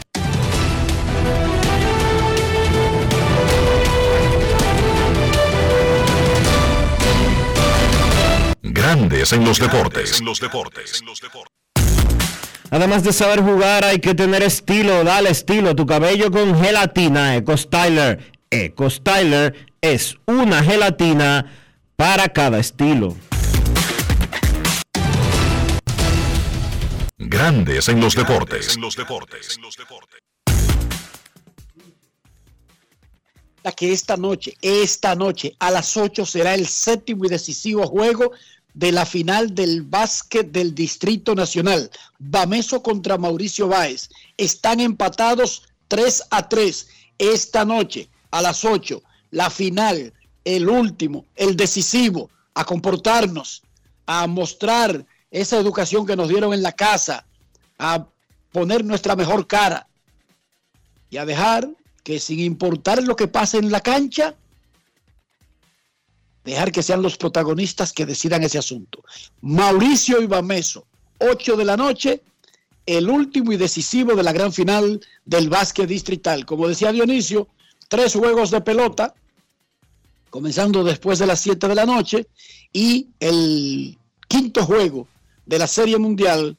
Speaker 3: Grandes en los deportes.
Speaker 28: En los deportes.
Speaker 1: Además de saber jugar, hay que tener estilo. Dale estilo a tu cabello con gelatina Eco Styler. Eco Styler es una gelatina para cada estilo.
Speaker 3: Grandes en los deportes.
Speaker 28: En los deportes.
Speaker 4: Que esta noche, esta noche a las 8 será el séptimo y decisivo juego de la final del básquet del Distrito Nacional. Bameso contra Mauricio Báez. Están empatados 3 a 3 esta noche a las 8. La final, el último, el decisivo, a comportarnos, a mostrar esa educación que nos dieron en la casa, a poner nuestra mejor cara y a dejar que sin importar lo que pase en la cancha, dejar que sean los protagonistas que decidan ese asunto. Mauricio Ibameso, 8 de la noche, el último y decisivo de la gran final del básquet distrital. Como decía Dionisio, tres juegos de pelota, comenzando después de las 7 de la noche, y el quinto juego de la Serie Mundial,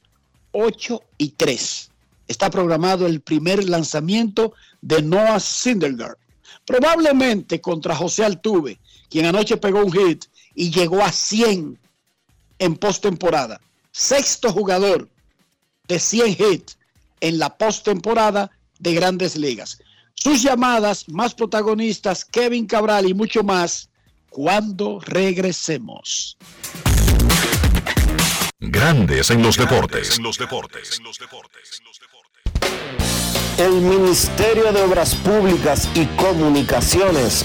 Speaker 4: 8 y 3. Está programado el primer lanzamiento de Noah Syndergaard. Probablemente contra José Altuve, quien anoche pegó un hit y llegó a 100 en postemporada. Sexto jugador de 100 hits en la postemporada de grandes ligas. sus llamadas, más protagonistas, Kevin Cabral y mucho más cuando regresemos.
Speaker 29: Grandes en los deportes.
Speaker 3: En los deportes.
Speaker 1: El Ministerio de Obras Públicas y Comunicaciones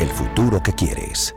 Speaker 30: El futuro que quieres.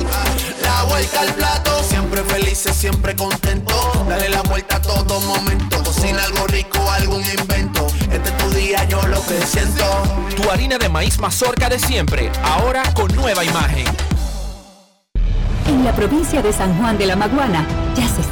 Speaker 31: La vuelta al plato, siempre felices, siempre contento. Dale la vuelta a todo momento. Cocina algo rico, algún invento. Este es tu día, yo lo que siento.
Speaker 32: Tu harina de maíz mazorca de siempre, ahora con nueva imagen.
Speaker 33: En la provincia de San Juan de la Maguana ya se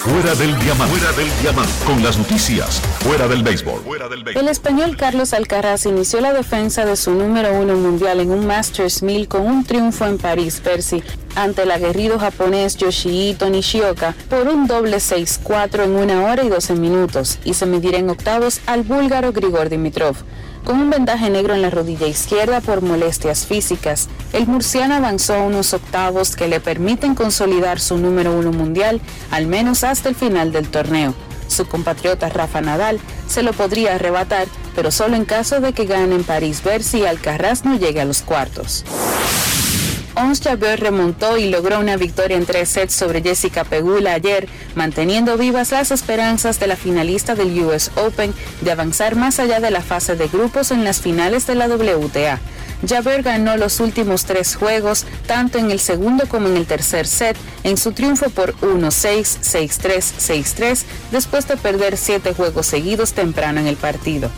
Speaker 3: Fuera del diamante. Fuera del diamante. Con las noticias. Fuera del béisbol. Fuera del béisbol.
Speaker 34: El español Carlos Alcaraz inició la defensa de su número uno mundial en un Masters 1000 con un triunfo en París, Percy, ante el aguerrido japonés Yoshihito Nishioka por un doble 6-4 en una hora y 12 minutos y se medirá en octavos al búlgaro Grigor Dimitrov. Con un vendaje negro en la rodilla izquierda por molestias físicas, el murciano avanzó a unos octavos que le permiten consolidar su número uno mundial, al menos hasta el final del torneo. Su compatriota Rafa Nadal se lo podría arrebatar, pero solo en caso de que gane en París ver si Alcaraz no llegue a los cuartos. Ons Jabeur remontó y logró una victoria en tres sets sobre Jessica Pegula ayer, manteniendo vivas las esperanzas de la finalista del US Open de avanzar más allá de la fase de grupos en las finales de la WTA. Jabeur ganó los últimos tres juegos, tanto en el segundo como en el tercer set, en su triunfo por 1-6, 6-3, 6-3, después de perder siete juegos seguidos temprano en el partido.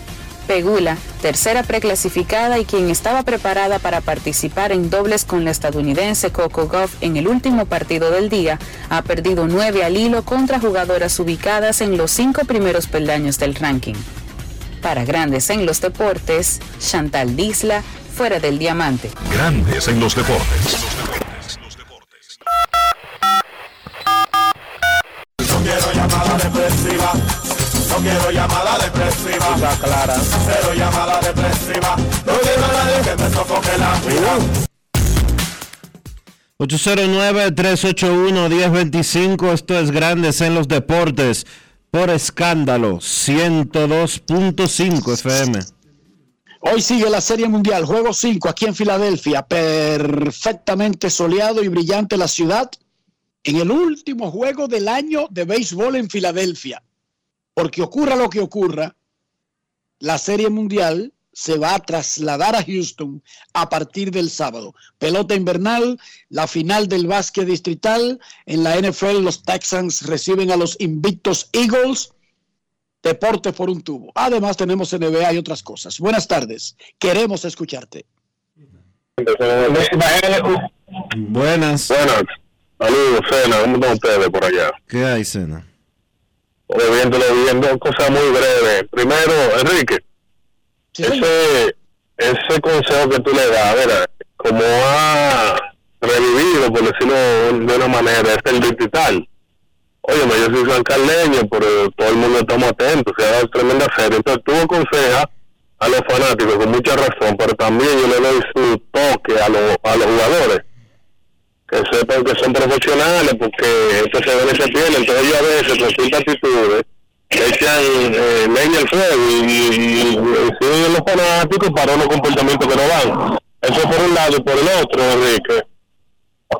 Speaker 34: Pegula, tercera preclasificada y quien estaba preparada para participar en dobles con la estadounidense Coco Goff en el último partido del día, ha perdido nueve al hilo contra jugadoras ubicadas en los cinco primeros peldaños del ranking. Para Grandes en los Deportes, Chantal Disla, fuera del diamante.
Speaker 3: Grandes en los deportes.
Speaker 31: No quiero llamada depresiva. No quiero llamada depresiva.
Speaker 1: clara.
Speaker 31: Cero llamada depresiva. No quiero a nadie que me sofoque la vida.
Speaker 1: 809-381-1025, esto es Grandes en los Deportes, por escándalo, 102.5 FM.
Speaker 4: Hoy sigue la Serie Mundial, Juego 5 aquí en Filadelfia, perfectamente soleado y brillante la ciudad, en el último juego del año de béisbol en Filadelfia. Porque ocurra lo que ocurra, la Serie Mundial se va a trasladar a Houston a partir del sábado. Pelota invernal, la final del básquet distrital. En la NFL los Texans reciben a los invictos Eagles. Deporte por un tubo. Además tenemos NBA y otras cosas. Buenas tardes. Queremos escucharte.
Speaker 1: Buenas.
Speaker 35: Buenas. Saludos, Cena. ¿Cómo están ustedes por allá?
Speaker 1: ¿Qué hay, Cena?
Speaker 35: Viéndolo bien, dos cosas muy breves. Primero, Enrique, ese, ese consejo que tú le das, ¿verdad? como ha revivido, por decirlo de una manera, es el digital. Oye, yo soy sancarleño, pero todo el mundo estamos atentos, se ha dado tremenda serie. Entonces tú aconsejas a los fanáticos con mucha razón, pero también yo le doy su toque a, los a los jugadores que sepan que son profesionales porque esto se ve se pierde entonces ellos a veces ciertas actitudes le echan eh, leña al fuego y, y, siguen los fanáticos para unos comportamientos que no van eso por un lado y por el otro Enrique.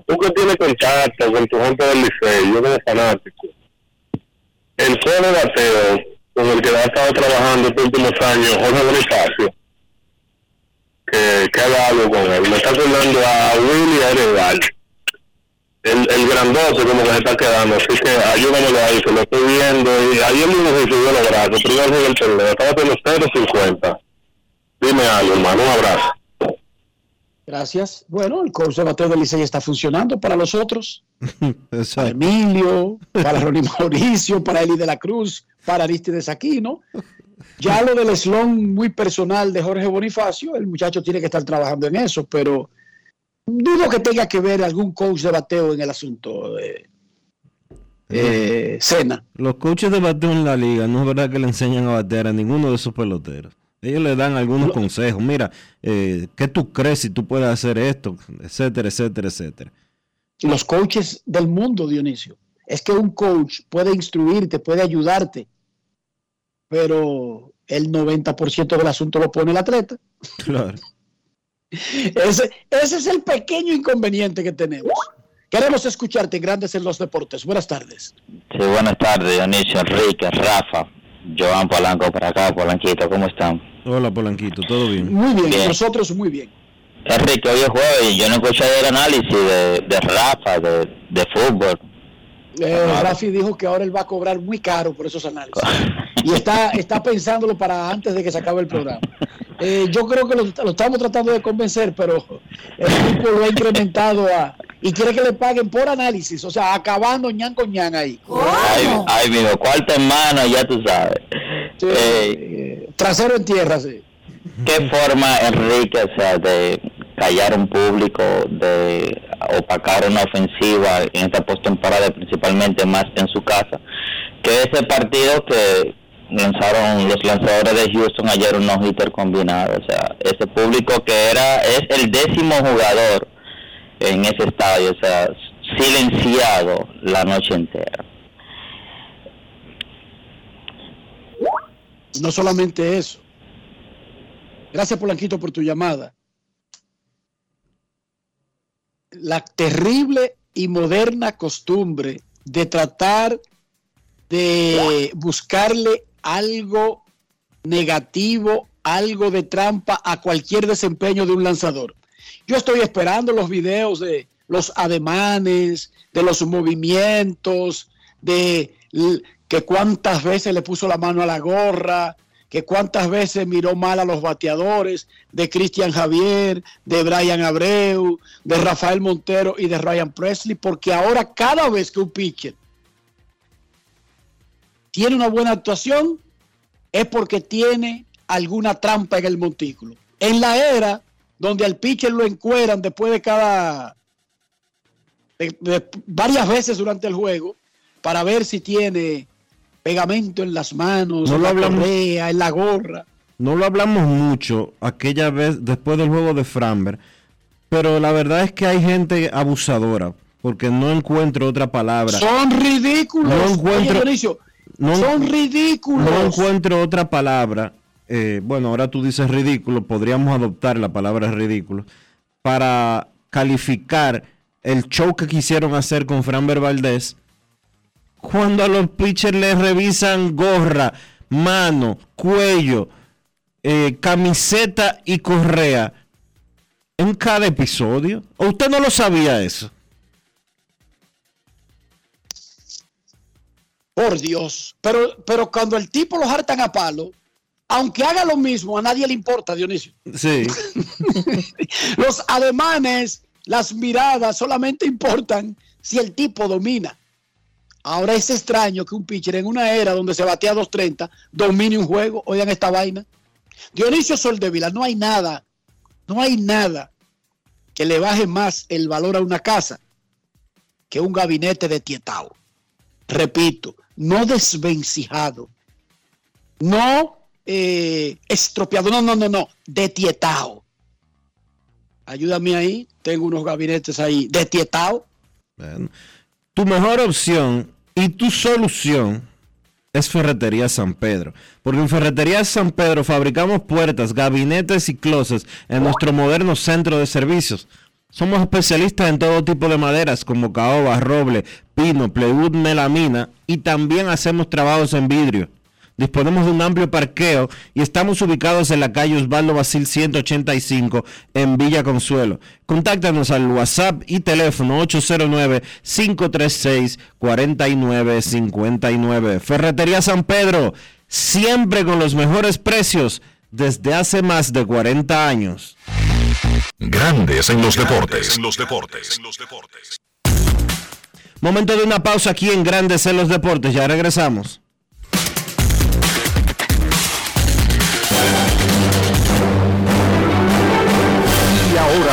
Speaker 35: Tú que tienes contacto con tu gente del liceo yo como fanático el solo bateo con el que ha estado trabajando estos últimos años Jorge Bonifacio que, que haga algo con él me está sonando a Willy y a Ereval el, el grandote como que se está quedando, así que ayúdamelo ahí, se lo estoy viendo, y ayer mismo se subió los brazos, primero del torneo, estaba con los 0.50. Dime algo, hermano, un abrazo.
Speaker 4: Gracias. Bueno, el coach de Licey está funcionando para los otros. para Emilio, para Ronnie Mauricio, para Eli de la Cruz, para Aristides Aquino. Ya lo del eslón muy personal de Jorge Bonifacio, el muchacho tiene que estar trabajando en eso, pero dudo que tenga que ver algún coach de bateo en el asunto. Eh, eh, Cena.
Speaker 1: Los coaches de bateo en la liga no es verdad que le enseñan a batear a ninguno de esos peloteros. Ellos le dan algunos
Speaker 4: No.
Speaker 1: consejos. Mira, eh, ¿qué tú crees si tú puedes hacer esto? Etcétera, etcétera, etcétera.
Speaker 4: Los coaches del mundo, Dionisio. Es que un coach puede instruirte, puede ayudarte, pero el 90% del asunto lo pone el atleta.
Speaker 1: Claro.
Speaker 4: Ese, ese es el pequeño inconveniente que tenemos. Queremos escucharte, Grandes en los Deportes. Buenas tardes.
Speaker 36: Sí, buenas tardes, Dionisio, Enrique, Rafa, Joan Polanco por acá, Polanquito, ¿cómo están?
Speaker 1: Hola, Polanquito, ¿todo bien?
Speaker 4: Muy bien, nosotros muy bien.
Speaker 37: Enrique, hoy es jueves y yo no escuché el análisis de, de Rafa, de, de fútbol.
Speaker 4: Eh, Rafi dijo que ahora él va a cobrar muy caro por esos análisis. y está, está pensándolo para antes de que se acabe el programa. Eh, yo creo que lo, lo, estamos tratando de convencer, pero el tipo lo ha incrementado a, y quiere que le paguen por análisis, o sea, acabando ñan con ñan ahí.
Speaker 37: Ay, ay, mi cuarta hermana, ya tú sabes.
Speaker 4: Sí, eh, trasero en tierra, sí.
Speaker 37: ¿Qué forma, Enrique, o sea, de callar un público, de opacar una ofensiva en esta postemporada, principalmente más en su casa, que ese partido que lanzaron los lanzadores de Houston ayer un no-hitter combinado, o sea, ese público que era, es el décimo jugador en ese estadio, o sea, silenciado la noche entera.
Speaker 4: No solamente eso. Gracias, Polanquito, por tu llamada. La terrible y moderna costumbre de tratar de buscarle algo negativo, algo de trampa a cualquier desempeño de un lanzador. Yo estoy esperando los videos de los ademanes, de los movimientos, de que cuántas veces le puso la mano a la gorra, que cuántas veces miró mal a los bateadores, de Cristian Javier, de Brian Abreu, de Rafael Montero y de Ryan Presley, porque ahora cada vez que un pitcher tiene una buena actuación, es porque tiene alguna trampa en el montículo. En la era donde al pitcher lo encueran después de cada varias veces durante el juego para ver si tiene pegamento en las manos, en la correa, en la gorra.
Speaker 1: No lo hablamos mucho aquella vez después del juego de Framber, pero la verdad es que hay gente abusadora, porque no encuentro otra palabra.
Speaker 4: Son ridículos.
Speaker 1: No encuentro,
Speaker 4: son ridículos.
Speaker 1: No encuentro otra palabra eh, bueno, ahora tú dices ridículo, podríamos adoptar la palabra ridículo, para calificar el show que quisieron hacer con Framber Valdés, cuando a los pitchers les revisan gorra, mano, cuello, eh, camiseta y correa en cada episodio. ¿O usted no lo sabía eso?
Speaker 4: Por Dios. Pero, pero cuando el tipo los hartan a palo, aunque haga lo mismo, a nadie le importa, Dionisio.
Speaker 1: Sí.
Speaker 4: Los ademanes, las miradas solamente importan si el tipo domina. Ahora es extraño que un pitcher en una era donde se batea 230 domine un juego. Oigan esta vaina. Dionisio Soldevila, no hay nada, no hay nada que le baje más el valor a una casa que un gabinete de tietao. Repito, no desvencijado, no eh, estropeado, no, no, no, no, detietado. Ayúdame ahí, tengo unos gabinetes ahí, detietado.
Speaker 1: Tu mejor opción y tu solución es Ferretería San Pedro. Porque en Ferretería San Pedro fabricamos puertas, gabinetes y closets en nuestro moderno centro de servicios. Somos especialistas en todo tipo de maderas como caoba, roble, pino, plywood, melamina y también hacemos trabajos en vidrio. Disponemos de un amplio parqueo y estamos ubicados en la calle Osvaldo Basil 185 en Villa Consuelo. Contáctanos al WhatsApp y teléfono 809-536-4959. Ferretería San Pedro, siempre con los mejores precios desde hace más de 40 años.
Speaker 3: Grandes en los deportes. En los deportes.
Speaker 1: Momento de una pausa aquí en Grandes en los deportes. Ya regresamos.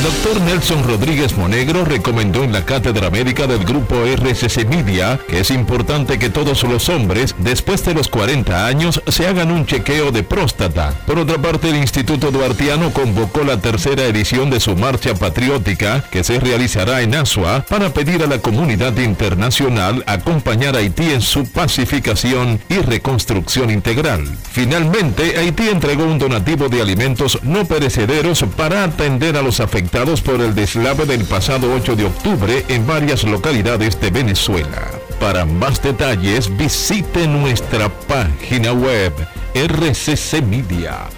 Speaker 3: El doctor Nelson Rodríguez Monegro recomendó en la cátedra médica del grupo RCC Media que es importante que todos los hombres después de los 40 años se hagan un chequeo de próstata. Por otra parte, el Instituto Duartiano convocó la tercera edición de su marcha patriótica que se realizará en Asua para pedir a la comunidad internacional acompañar a Haití en su pacificación y reconstrucción integral. Finalmente, Haití entregó un donativo de alimentos no perecederos para atender a los afectados por el deslave del pasado 8 de octubre en varias localidades de Venezuela.
Speaker 38: Para más detalles visite nuestra página web rccmedia.com.do.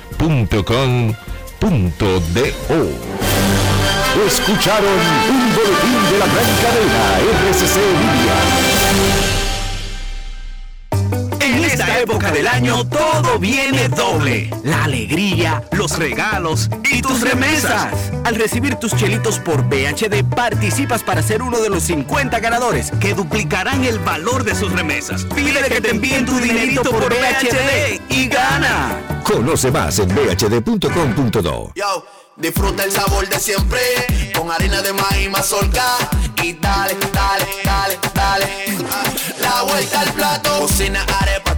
Speaker 23: Escucharon un boletín de la gran cadena RCC Media.
Speaker 39: Época del año todo viene doble. La alegría, los regalos y tus remesas. Al recibir tus chelitos por BHD participas para ser uno de los 50 ganadores que duplicarán el valor de sus remesas. Pide que te envíen tu dinerito por BHD y gana.
Speaker 23: Conoce más en bhd.com.do.
Speaker 31: Yo, disfruta el sabor de siempre con harina de maíz mazorca y dale, dale, dale, dale. Ah, La vuelta al plato, cocina arepa,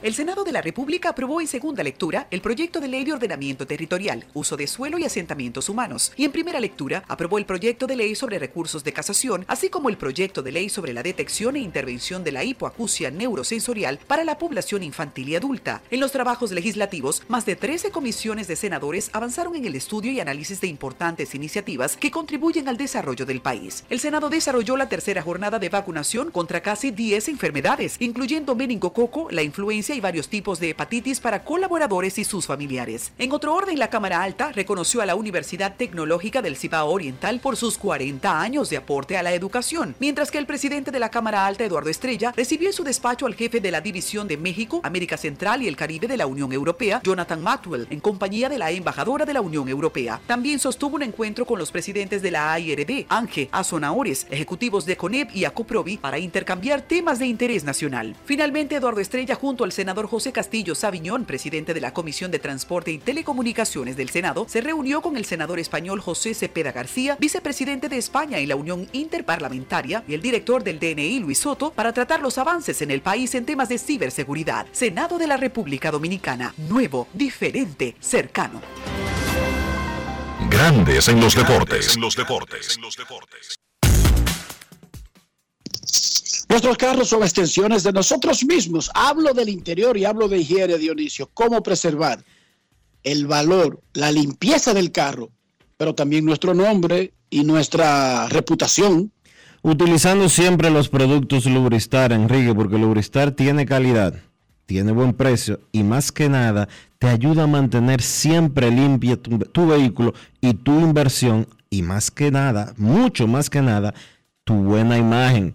Speaker 40: El Senado de la República aprobó en segunda lectura el proyecto de ley de ordenamiento territorial, uso de suelo y asentamientos humanos, y en primera lectura aprobó el proyecto de ley sobre recursos de casación, así como el proyecto de ley sobre la detección e intervención de la hipoacusia neurosensorial para la población infantil y adulta. En los trabajos legislativos, más de 13 comisiones de senadores avanzaron en el estudio y análisis de importantes iniciativas que contribuyen al desarrollo del país. El Senado desarrolló la tercera jornada de vacunación contra casi 10 enfermedades, incluyendo meningococo, la y varios tipos de hepatitis para colaboradores y sus familiares. En otro orden, la Cámara Alta reconoció a la Universidad Tecnológica del Cibao Oriental por sus 40 años de aporte a la educación, mientras que el presidente de la Cámara Alta, Eduardo Estrella, recibió en su despacho al jefe de la División de México, América Central y el Caribe de la Unión Europea, Jonathan Maxwell, en compañía de la embajadora de la Unión Europea. También sostuvo un encuentro con los presidentes de la AIRD, Ángel Azonaores, ejecutivos de CONEP y ACOPROVI para intercambiar temas de interés nacional. Finalmente, Eduardo Estrella, junto al senador José Castillo Saviñón, presidente de la Comisión de Transporte y Telecomunicaciones del Senado, se reunió con el senador español José Cepeda García, vicepresidente de España en la Unión Interparlamentaria, y el director del DNI, Luis Soto, para tratar los avances en el país en temas de ciberseguridad. Senado de la República Dominicana, nuevo, diferente, cercano.
Speaker 3: Grandes en los deportes.
Speaker 38: En los deportes.
Speaker 4: Nuestros carros son extensiones de nosotros mismos. Hablo del interior y hablo de higiene, Dionisio. Cómo preservar el valor, la limpieza del carro, pero también nuestro nombre y nuestra reputación.
Speaker 1: Utilizando siempre los productos Lubristar, Enrique, porque Lubristar tiene calidad, tiene buen precio y más que nada te ayuda a mantener siempre limpio tu, tu vehículo y tu inversión y más que nada, mucho más que nada, tu buena imagen.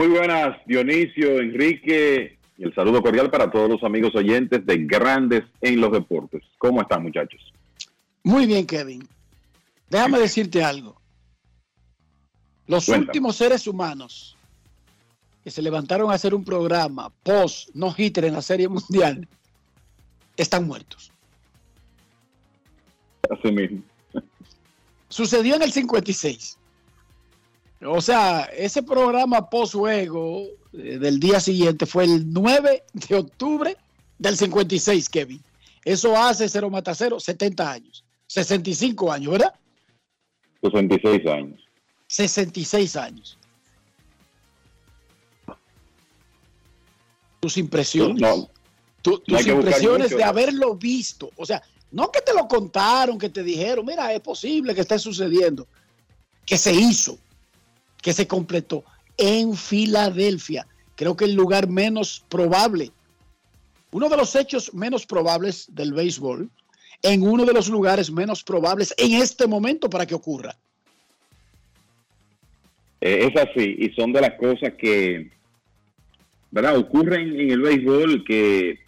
Speaker 41: Muy buenas, Dionisio, Enrique, y el saludo cordial para todos los amigos oyentes de Grandes en los Deportes. ¿Cómo están, muchachos?
Speaker 4: Muy bien, Kevin. Déjame decirte algo. Los últimos seres humanos que se levantaron a hacer un programa post no hitter en la Serie Mundial están muertos.
Speaker 41: Así mismo.
Speaker 4: Sucedió en el 56. O sea, ese programa post-juego eh, del día siguiente fue el 9 de octubre del 56, Kevin. Eso hace 0 mata 0, 70 años. 65 años, ¿verdad?
Speaker 41: 66 años.
Speaker 4: 66 años. Tus impresiones. tus impresiones de haberlo visto. O sea, no que te lo contaron, que te dijeron, mira, es posible que esté sucediendo. Que se hizo que se completó en Filadelfia. Creo que el lugar menos probable, uno de los hechos menos probables del béisbol, en uno de los lugares menos probables en este momento para que ocurra.
Speaker 41: Eh, es así, y son de las cosas que, ¿verdad? Ocurren en el béisbol que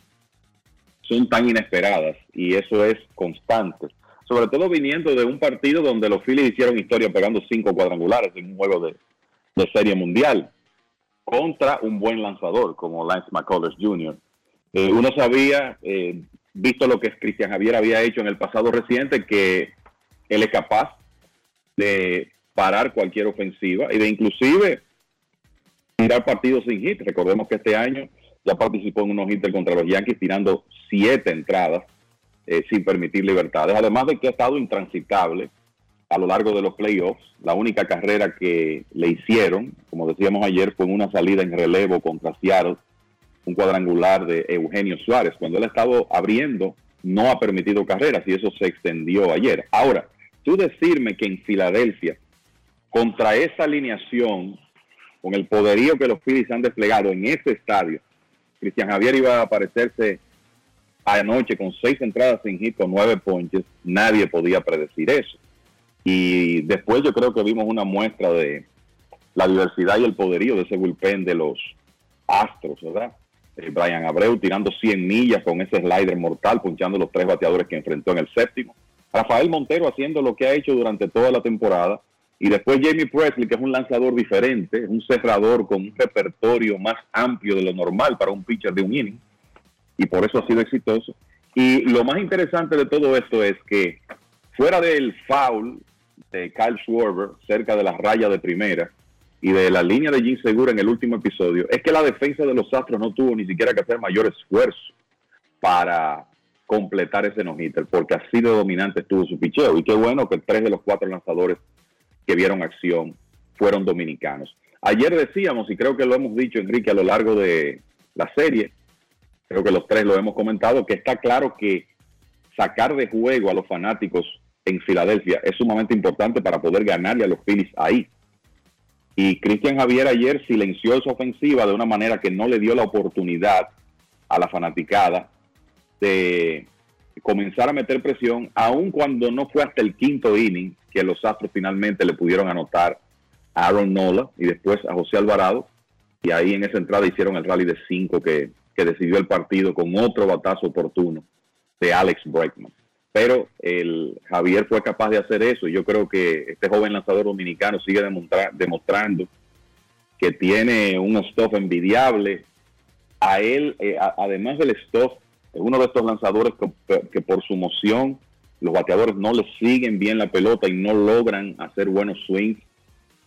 Speaker 41: son tan inesperadas, y eso es constante sobre todo viniendo de un partido donde los Phillies hicieron historia pegando cinco cuadrangulares en un juego de, serie mundial contra un buen lanzador como Lance McCullers Jr. Eh, uno sabía, eh, visto lo que Cristian Javier había hecho en el pasado reciente, que él es capaz de parar cualquier ofensiva y de inclusive tirar partidos sin hit. Recordemos que este año ya participó en unos hits contra los Yankees tirando siete entradas eh, sin permitir libertades. Además de que ha estado intransitable a lo largo de los playoffs. La única carrera que le hicieron, como decíamos ayer, fue una salida en relevo contra Seattle, un cuadrangular de Eugenio Suárez. Cuando él ha estado abriendo, no ha permitido carreras y eso se extendió ayer. Ahora, tú decirme que en Filadelfia, contra esa alineación, con el poderío que los Phillies han desplegado en ese estadio, Cristian Javier iba a aparecerse anoche con seis entradas sin hit, con nueve ponches, nadie podía predecir eso. Y después yo creo que vimos una muestra de la diversidad y el poderío de ese bullpen de los Astros, ¿verdad? Eh, Brian Abreu tirando 100 millas con ese slider mortal, punchando los tres bateadores que enfrentó en el séptimo. Rafael Montero haciendo lo que ha hecho durante toda la temporada. Y después Jamie Presley, que es un lanzador diferente, un cerrador con un repertorio más amplio de lo normal para un pitcher de un inning y por eso ha sido exitoso. Y lo más interesante de todo esto es que fuera del foul de Kyle Schwarber cerca de la raya de primera y de la línea de Jim Segura en el último episodio, es que la defensa de los Astros no tuvo ni siquiera que hacer mayor esfuerzo para completar ese no porque así de dominante estuvo su picheo. Y qué bueno que tres de los cuatro lanzadores que vieron acción fueron dominicanos. Ayer decíamos, y creo que lo hemos dicho, Enrique, a lo largo de la serie, creo que los tres lo hemos comentado, que está claro que sacar de juego a los fanáticos en Filadelfia es sumamente importante para poder ganarle a los Phillies ahí. Y Cristian Javier ayer silenció esa ofensiva de una manera que no le dio la oportunidad a la fanaticada de comenzar a meter presión, aun cuando no fue hasta el quinto inning que los Astros finalmente le pudieron anotar a Aaron Nola y después a José Alvarado. Y ahí en esa entrada hicieron el rally de cinco que decidió el partido con otro batazo oportuno de Alex Bregman. Pero el Javier fue capaz de hacer eso y yo creo que este joven lanzador dominicano sigue demostrando que tiene un stuff envidiable. A él, eh, además del stuff, es uno de estos lanzadores que, por su moción los bateadores no le siguen bien la pelota y no logran hacer buenos swings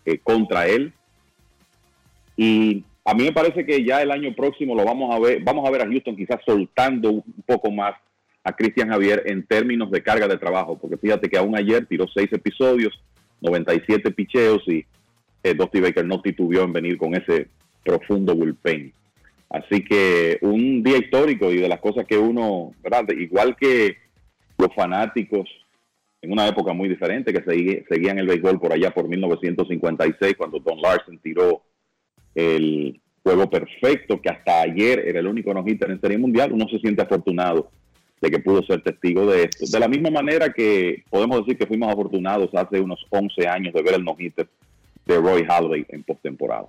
Speaker 41: eh, contra él. Y a mí me parece que ya el año próximo lo vamos a ver, vamos a ver a Houston quizás soltando un poco más a Cristian Javier en términos de carga de trabajo, porque fíjate que aún ayer tiró seis episodios, 97 picheos y eh, Dusty Baker no titubeó en venir con ese profundo bullpen. Así que un día histórico y de las cosas que uno, ¿verdad? Igual que los fanáticos en una época muy diferente que seguían el béisbol por allá por 1956 cuando Don Larson tiró el juego perfecto, que hasta ayer era el único no en Serie Mundial, uno se siente afortunado de que pudo ser testigo de esto. De la misma manera que podemos decir que fuimos afortunados hace unos 11 años de ver el no hitter de Roy Halladay en postemporada.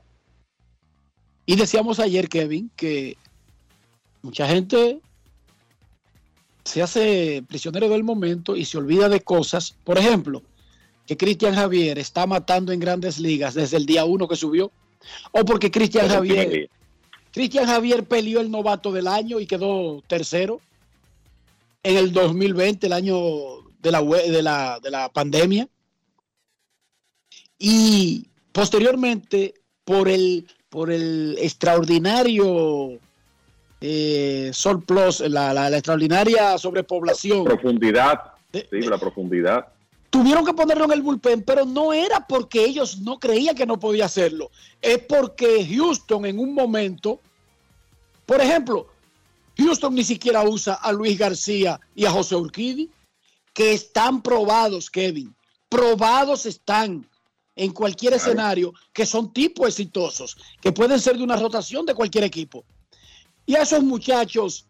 Speaker 4: Y decíamos ayer, Kevin, que mucha gente se hace prisionero del momento y se olvida de cosas. Por ejemplo, que Cristian Javier está matando en grandes ligas desde el día uno que subió. O porque Cristian Javier, Cristian Javier peleó el novato del año y quedó tercero en el 2020, el año de la, de la, de la pandemia. Y posteriormente, por el, por el extraordinario eh, Sol Plus, la, la, extraordinaria sobrepoblación.
Speaker 41: Profundidad, sí, la profundidad.
Speaker 4: Tuvieron que ponerlo en el bullpen, pero no era porque ellos no creían que no podía hacerlo. Es porque Houston en un momento, por ejemplo, Houston ni siquiera usa a Luis García y a José Urquidi, que están probados, Kevin. Probados están en cualquier escenario, que son tipos exitosos, que pueden ser de una rotación de cualquier equipo. Y a esos muchachos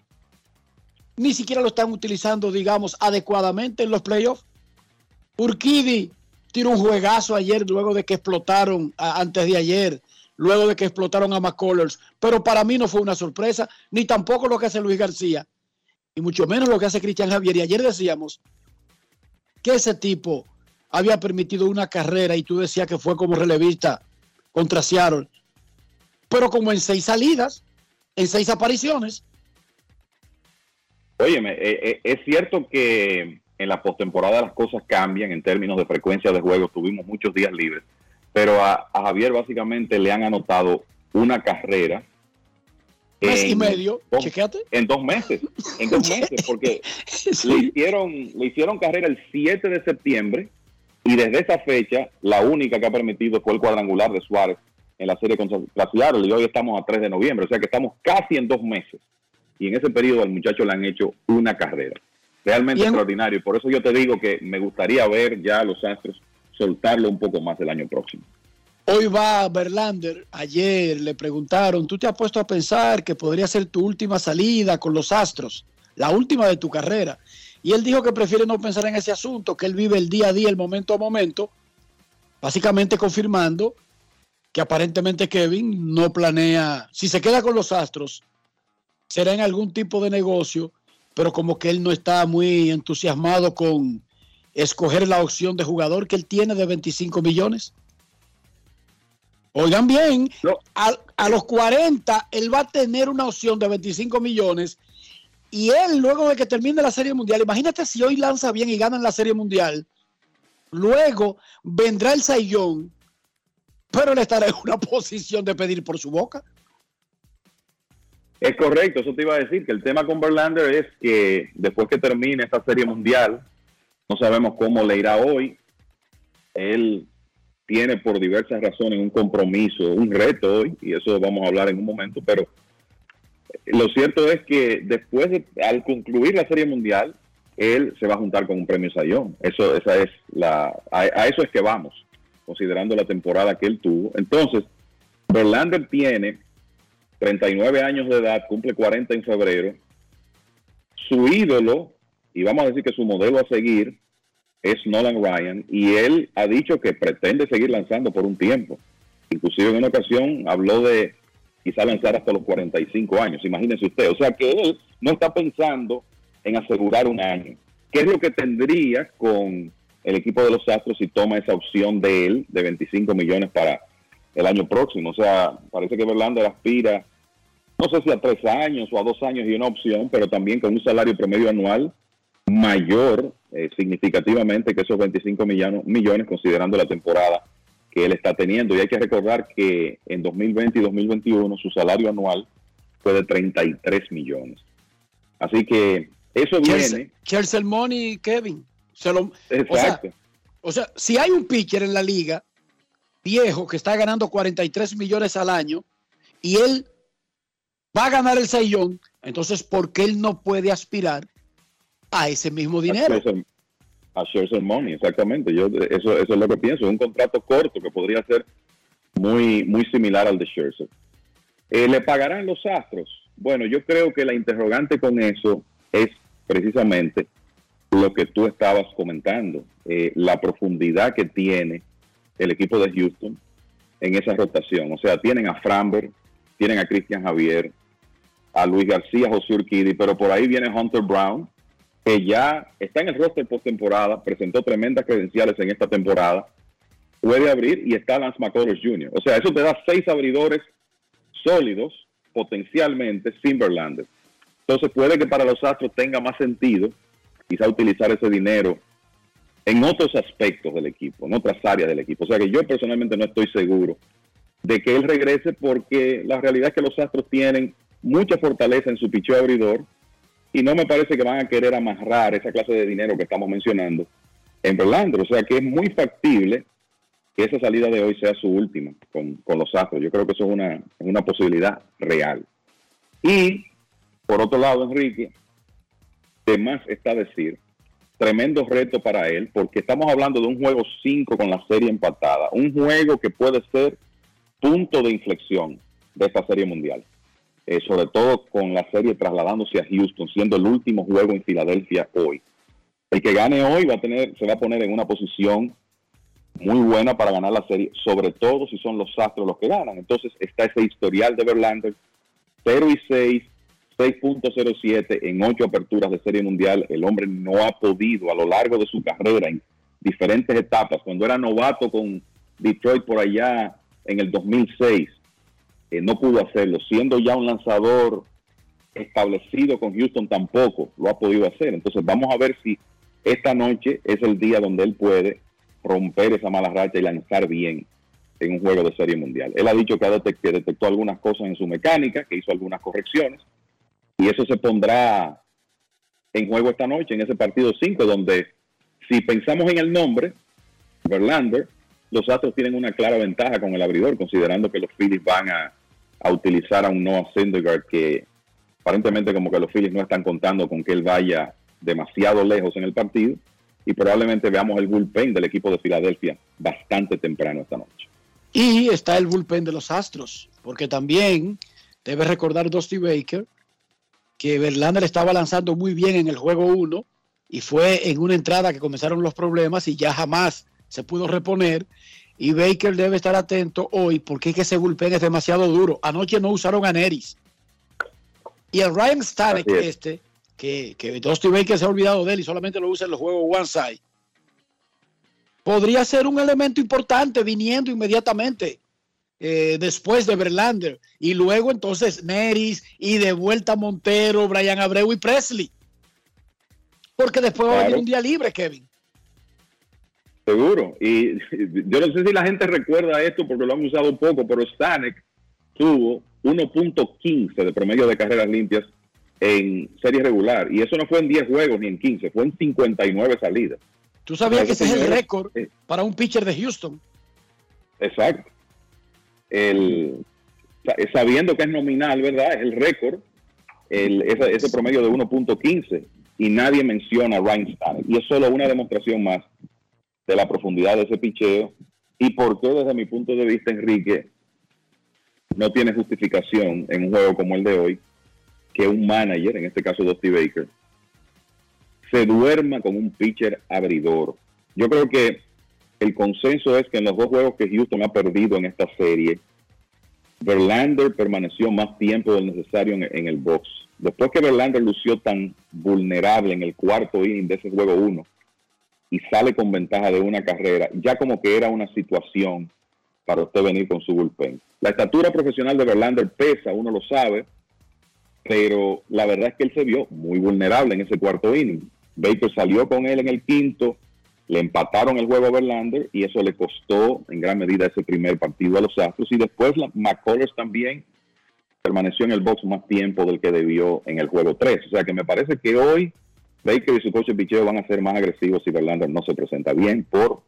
Speaker 4: ni siquiera lo están utilizando, digamos, adecuadamente en los playoffs. Urquidi tiró un juegazo ayer luego de que explotaron antes de ayer, luego de que explotaron a McCullers. Pero para mí no fue una sorpresa, ni tampoco lo que hace Luis García, y mucho menos lo que hace Cristian Javier. Y ayer decíamos que ese tipo había permitido una carrera y tú decías que fue como relevista contra Seattle, pero como en seis salidas, en seis apariciones.
Speaker 41: Óyeme, eh, eh, es cierto que en la postemporada las cosas cambian en términos de frecuencia de juego, tuvimos muchos días libres, pero a, Javier básicamente le han anotado una carrera.
Speaker 4: Mes y medio,
Speaker 41: dos, En dos meses, en dos meses, porque le, hicieron, le hicieron carrera el 7 de septiembre y desde esa fecha la única que ha permitido fue el cuadrangular de Suárez en la serie contra Seattle y hoy estamos a 3 de noviembre, o sea que estamos casi en dos meses. Y en ese periodo al muchacho le han hecho una carrera. Realmente extraordinario. Por eso yo te digo que me gustaría ver ya a los Astros soltarlo un poco más el año próximo.
Speaker 4: Hoy va Berlander. Ayer le preguntaron, ¿tú te has puesto a pensar que podría ser tu última salida con los Astros? La última de tu carrera. Y él dijo que prefiere no pensar en ese asunto, que él vive el día a día, el momento a momento, básicamente confirmando que aparentemente Kevin no planea, si se queda con los Astros, será en algún tipo de negocio, pero como que él no está muy entusiasmado con escoger la opción de jugador que él tiene de 25 millones. Oigan bien, a, a, los 40 él va a tener una opción de 25 millones y él luego de que termine la Serie Mundial, imagínate si hoy lanza bien y gana en la Serie Mundial, luego vendrá el Sayón pero él estará en una posición de pedir por su boca.
Speaker 41: Es correcto, eso te iba a decir, que el tema con Verlander es que después que termine esta serie mundial, no sabemos cómo le irá hoy. Él tiene por diversas razones un compromiso, un reto hoy, y eso vamos a hablar en un momento, pero lo cierto es que después, de, al concluir la serie mundial, él se va a juntar con un premio Sayón. Eso, esa es la, a eso es que vamos considerando la temporada que él tuvo. Entonces, Verlander tiene 39 años de edad, cumple 40 en febrero. Su ídolo, y vamos a decir que su modelo a seguir, es Nolan Ryan, y él ha dicho que pretende seguir lanzando por un tiempo. Inclusive en una ocasión habló de quizá lanzar hasta los 45 años, imagínense usted. O sea que él no está pensando en asegurar un año. ¿Qué es lo que tendría con el equipo de los Astros si toma esa opción de él de 25 millones para el año próximo. O sea, parece que Verlander aspira, no sé si a tres años o a dos años y una opción, pero también con un salario promedio anual mayor eh, significativamente que esos 25 millones, millones considerando la temporada que él está teniendo. Y hay que recordar que en 2020 y 2021 su salario anual fue de 33 millones. Así que eso viene...
Speaker 4: Chelsea Money, Kevin o, sea, si hay un pitcher en la liga viejo que está ganando 43 millones al año y él va a ganar el Sayón, entonces ¿por qué él no puede aspirar a ese mismo dinero?
Speaker 41: A share money, exactamente. Yo eso, eso es lo que pienso. Un contrato corto que podría ser muy, muy similar al de Scherzer. Eh, ¿Le pagarán los astros? Bueno, yo creo que la interrogante con eso es precisamente lo que tú estabas comentando, eh, la profundidad que tiene el equipo de Houston en esa rotación. O sea, tienen a Framber, tienen a Cristian Javier, a Luis García, José Urquidi, pero por ahí viene Hunter Brown, que ya está en el roster postemporada, presentó tremendas credenciales en esta temporada, puede abrir y está Lance McCullers Jr. O sea, eso te da seis abridores sólidos potencialmente sin Verlander. Entonces puede que para los Astros tenga más sentido quizá utilizar ese dinero en otros aspectos del equipo, en otras áreas del equipo. O sea que yo personalmente no estoy seguro de que él regrese porque la realidad es que los Astros tienen mucha fortaleza en su picheo abridor y no me parece que van a querer amarrar esa clase de dinero que estamos mencionando en Verlander. O sea que es muy factible que esa salida de hoy sea su última con, los Astros. Yo creo que eso es una, una posibilidad real. Y por otro lado, Enrique, de más está decir, tremendo reto para él, porque estamos hablando de un juego 5 con la serie empatada, un juego que puede ser punto de inflexión de esta serie mundial. Eh, sobre todo con la serie trasladándose a Houston, siendo el último juego en Filadelfia hoy. El que gane hoy va a tener, se va a poner en una posición muy buena para ganar la serie, sobre todo si son los Astros los que ganan. Entonces está ese historial de Verlander, 0 y 6, 6.07 en ocho aperturas de Serie Mundial. El hombre no ha podido a lo largo de su carrera en diferentes etapas. Cuando era novato con Detroit por allá en el 2006, eh, no pudo hacerlo. Siendo ya un lanzador establecido con Houston tampoco lo ha podido hacer. Entonces vamos a ver si esta noche es el día donde él puede romper esa mala racha y lanzar bien en un juego de serie mundial. Él ha dicho que, detectó algunas cosas en su mecánica, que hizo algunas correcciones, y eso se pondrá en juego esta noche en ese partido 5, donde si pensamos en el nombre, Verlander, los Astros tienen una clara ventaja con el abridor, considerando que los Phillies van a, utilizar a un Noah Syndergaard que aparentemente como que los Phillies no están contando con que él vaya demasiado lejos en el partido y probablemente veamos el bullpen del equipo de Filadelfia bastante temprano esta noche.
Speaker 4: Y está el bullpen de los Astros, porque también debe recordar Dusty Baker que Verlander estaba lanzando muy bien en el juego 1 y fue en una entrada que comenzaron los problemas y ya jamás se pudo reponer. Y Baker debe estar atento hoy porque es que ese bullpen es demasiado duro. Anoche no usaron a Neris. Y el Ryan Stanek, este, que, que Dusty Baker se ha olvidado de él y solamente lo usa en los juegos one side, podría ser un elemento importante viniendo inmediatamente eh, después de Verlander. Y luego entonces Neris y de vuelta Montero, Brian Abreu y Presley. Porque después va a venir un día libre, Kevin.
Speaker 41: Seguro. Y yo no sé si la gente recuerda esto porque lo han usado poco, pero Stanek tuvo 1.15 de promedio de carreras limpias en serie regular. Y eso no fue en 10 juegos ni en 15, fue en 59 salidas.
Speaker 4: Tú sabías que ese es el récord para un pitcher de Houston.
Speaker 41: Exacto el, sabiendo que es nominal, ¿verdad? Es el récord, el, ese, promedio de 1.15 y nadie menciona a Ryan Y es solo una demostración más de la profundidad de ese picheo y por qué desde mi punto de vista, Enrique, no tiene justificación en un juego como el de hoy que un manager, en este caso Dusty Baker, se duerma con un pitcher abridor. Yo creo que el consenso es que en los dos juegos que Houston ha perdido en esta serie, Verlander permaneció más tiempo del necesario en, el box. Después que Verlander lució tan vulnerable en el cuarto inning de ese juego 1 y sale con ventaja de una carrera, ya como que era una situación para usted venir con su bullpen. La estatura profesional de Verlander pesa, uno lo sabe, pero la verdad es que él se vio muy vulnerable en ese cuarto inning. Baker salió con él en el quinto, le empataron el juego a Verlander y eso le costó en gran medida ese primer partido a los Astros. Y después McCullers también permaneció en el box más tiempo del que debió en el juego 3. O sea que me parece que hoy Baker y su coche picheo van a ser más agresivos si Verlander no se presenta bien por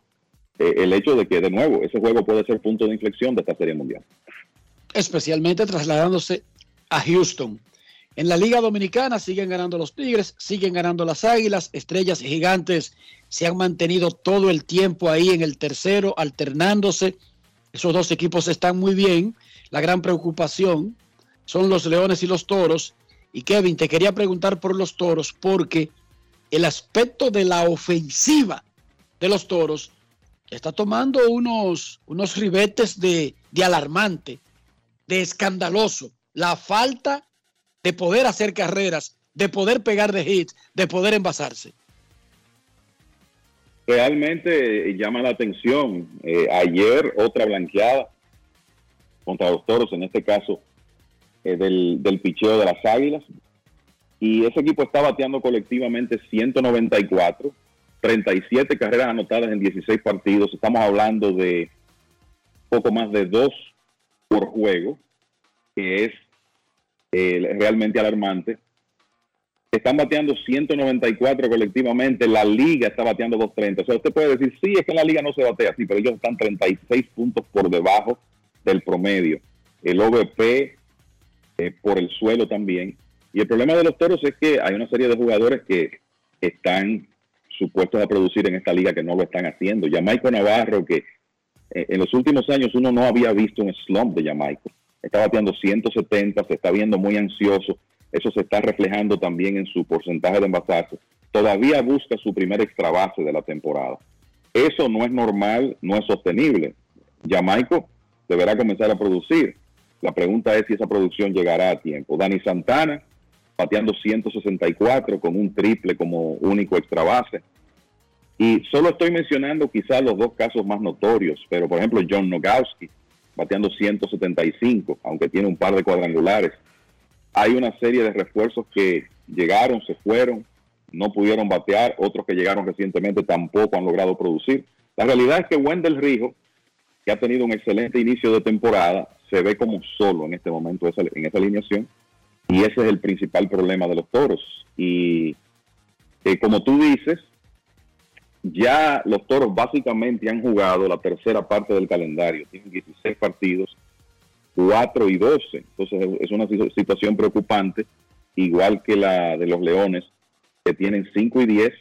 Speaker 41: eh, el hecho de que, de nuevo, ese juego puede ser punto de inflexión de esta serie mundial.
Speaker 4: Especialmente trasladándose a Houston. En la Liga Dominicana siguen ganando los Tigres, siguen ganando las Águilas, Estrellas y Gigantes se han mantenido todo el tiempo ahí en el tercero, alternándose. Esos dos equipos están muy bien. La gran preocupación son los Leones y los Toros. Y Kevin, te quería preguntar por los Toros porque el aspecto de la ofensiva de los Toros está tomando unos, unos ribetes de, de alarmante de escandaloso la falta de poder hacer carreras, de poder pegar de hits, de poder envasarse.
Speaker 41: Realmente eh, llama la atención. Eh, ayer otra blanqueada contra los toros, en este caso eh, del, del picheo de las águilas. Y ese equipo está bateando colectivamente 194, 37 carreras anotadas en 16 partidos. Estamos hablando de poco más de dos por juego, que es eh, realmente alarmante. Están bateando 194 colectivamente, la liga está bateando 230. O sea, usted puede decir, sí, es que la liga no se batea así, pero ellos están 36 puntos por debajo del promedio. El OVP eh, por el suelo también. Y el problema de los toros es que hay una serie de jugadores que están supuestos a producir en esta liga que no lo están haciendo. Jamaico Navarro, que eh, en los últimos años uno no había visto un slump de Jamaico. Está bateando 170, se está viendo muy ansioso. Eso se está reflejando también en su porcentaje de envasarse. Todavía busca su primer extra base de la temporada. Eso no es normal, no es sostenible. Jamaico deberá comenzar a producir. La pregunta es si esa producción llegará a tiempo. Dani Santana, bateando 164 con un triple como único extra base. Y solo estoy mencionando quizás los dos casos más notorios, pero por ejemplo John Nogowski, bateando 175, aunque tiene un par de cuadrangulares. Hay una serie de refuerzos que llegaron, se fueron, no pudieron batear, otros que llegaron recientemente tampoco han logrado producir. La realidad es que Wendell Rijo, que ha tenido un excelente inicio de temporada, se ve como solo en este momento en esa alineación y ese es el principal problema de los toros. Y eh, como tú dices, ya los toros básicamente han jugado la tercera parte del calendario. Tienen 16 partidos, 4 y 12. Entonces es una situación preocupante, igual que la de los leones, que tienen 5 y 10.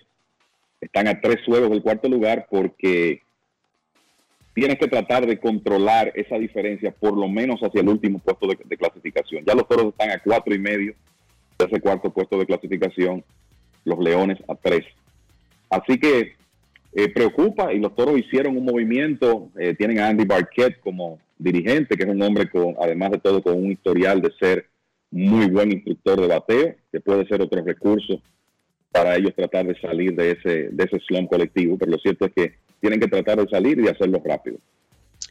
Speaker 41: Están a tres juegos del cuarto lugar porque tienes que tratar de controlar esa diferencia por lo menos hacia el último puesto de, clasificación. Ya los toros están a cuatro y medio de ese cuarto puesto de clasificación, los leones a tres. Así que eh, preocupa y los toros hicieron un movimiento, eh, tienen a Andy Barquette como dirigente, que es un hombre con, además de todo, con un historial de ser muy buen instructor de bateo, que puede ser otro recurso para ellos tratar de salir de ese, de ese slum colectivo, pero lo cierto es que tienen que tratar de salir y hacerlo rápido.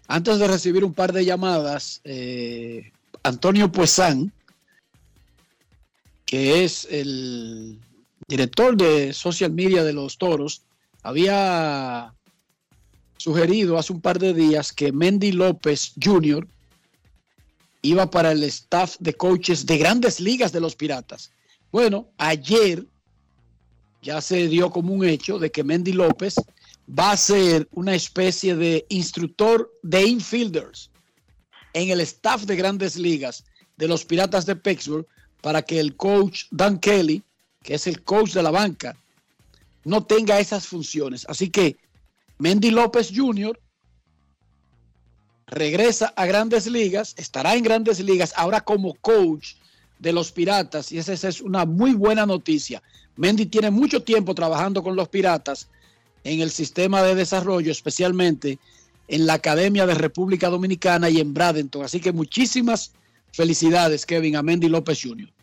Speaker 4: Antes de recibir un par de llamadas, eh, Antonio Puesán, que es el director de social media de los toros, había sugerido hace un par de días que Mendy López Jr. iba para el staff de coaches de grandes ligas de los Piratas. Bueno, ayer ya se dio como un hecho de que Mendy López va a ser una especie de instructor de infielders en el staff de grandes ligas de los Piratas de Pittsburgh para que el coach Dan Kelly, que es el coach de la banca, no tenga esas funciones. Así que Mendy López Jr. regresa a grandes ligas, estará en grandes ligas ahora como coach de los Piratas y esa es una muy buena noticia. Mendy tiene mucho tiempo trabajando con los Piratas en el sistema de desarrollo, especialmente en la Academia de República Dominicana y en Bradenton. Así que muchísimas felicidades, Kevin, a Mendy López Jr.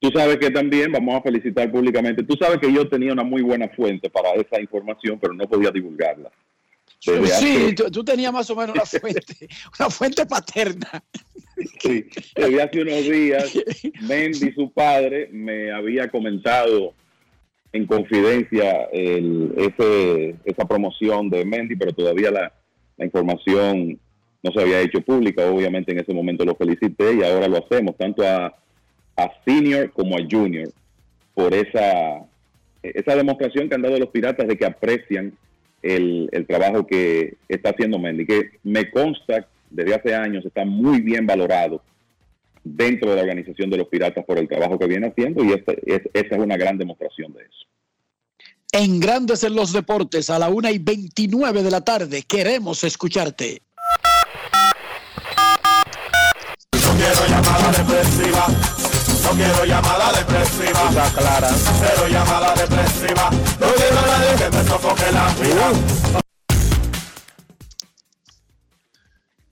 Speaker 41: Tú sabes que también vamos a felicitar públicamente. Tú sabes que yo tenía una muy buena fuente para esa información, pero no podía divulgarla.
Speaker 4: sí, tú, tenías más o menos una fuente, una fuente paterna.
Speaker 41: Sí, desde hace unos días, Mendy, su padre, me había comentado en confidencia el, ese, esa promoción de Mendy, pero todavía la, información no se había hecho pública. Obviamente en ese momento lo felicité y ahora lo hacemos, tanto a, a senior como a junior, por esa, esa demostración que han dado los piratas de que aprecian el, el trabajo que está haciendo Mendy, que me consta desde hace años está muy bien valorado dentro de la organización de los piratas por el trabajo que viene haciendo y esta es, esa es una gran demostración de eso.
Speaker 4: En Grandes en los Deportes, a la una y 29 de la tarde, queremos escucharte.
Speaker 31: No quiero llamada depresiva. No quiero llamada depresiva. Está clara. Cero llamada depresiva. No quiero nadie que me sofoque la vida.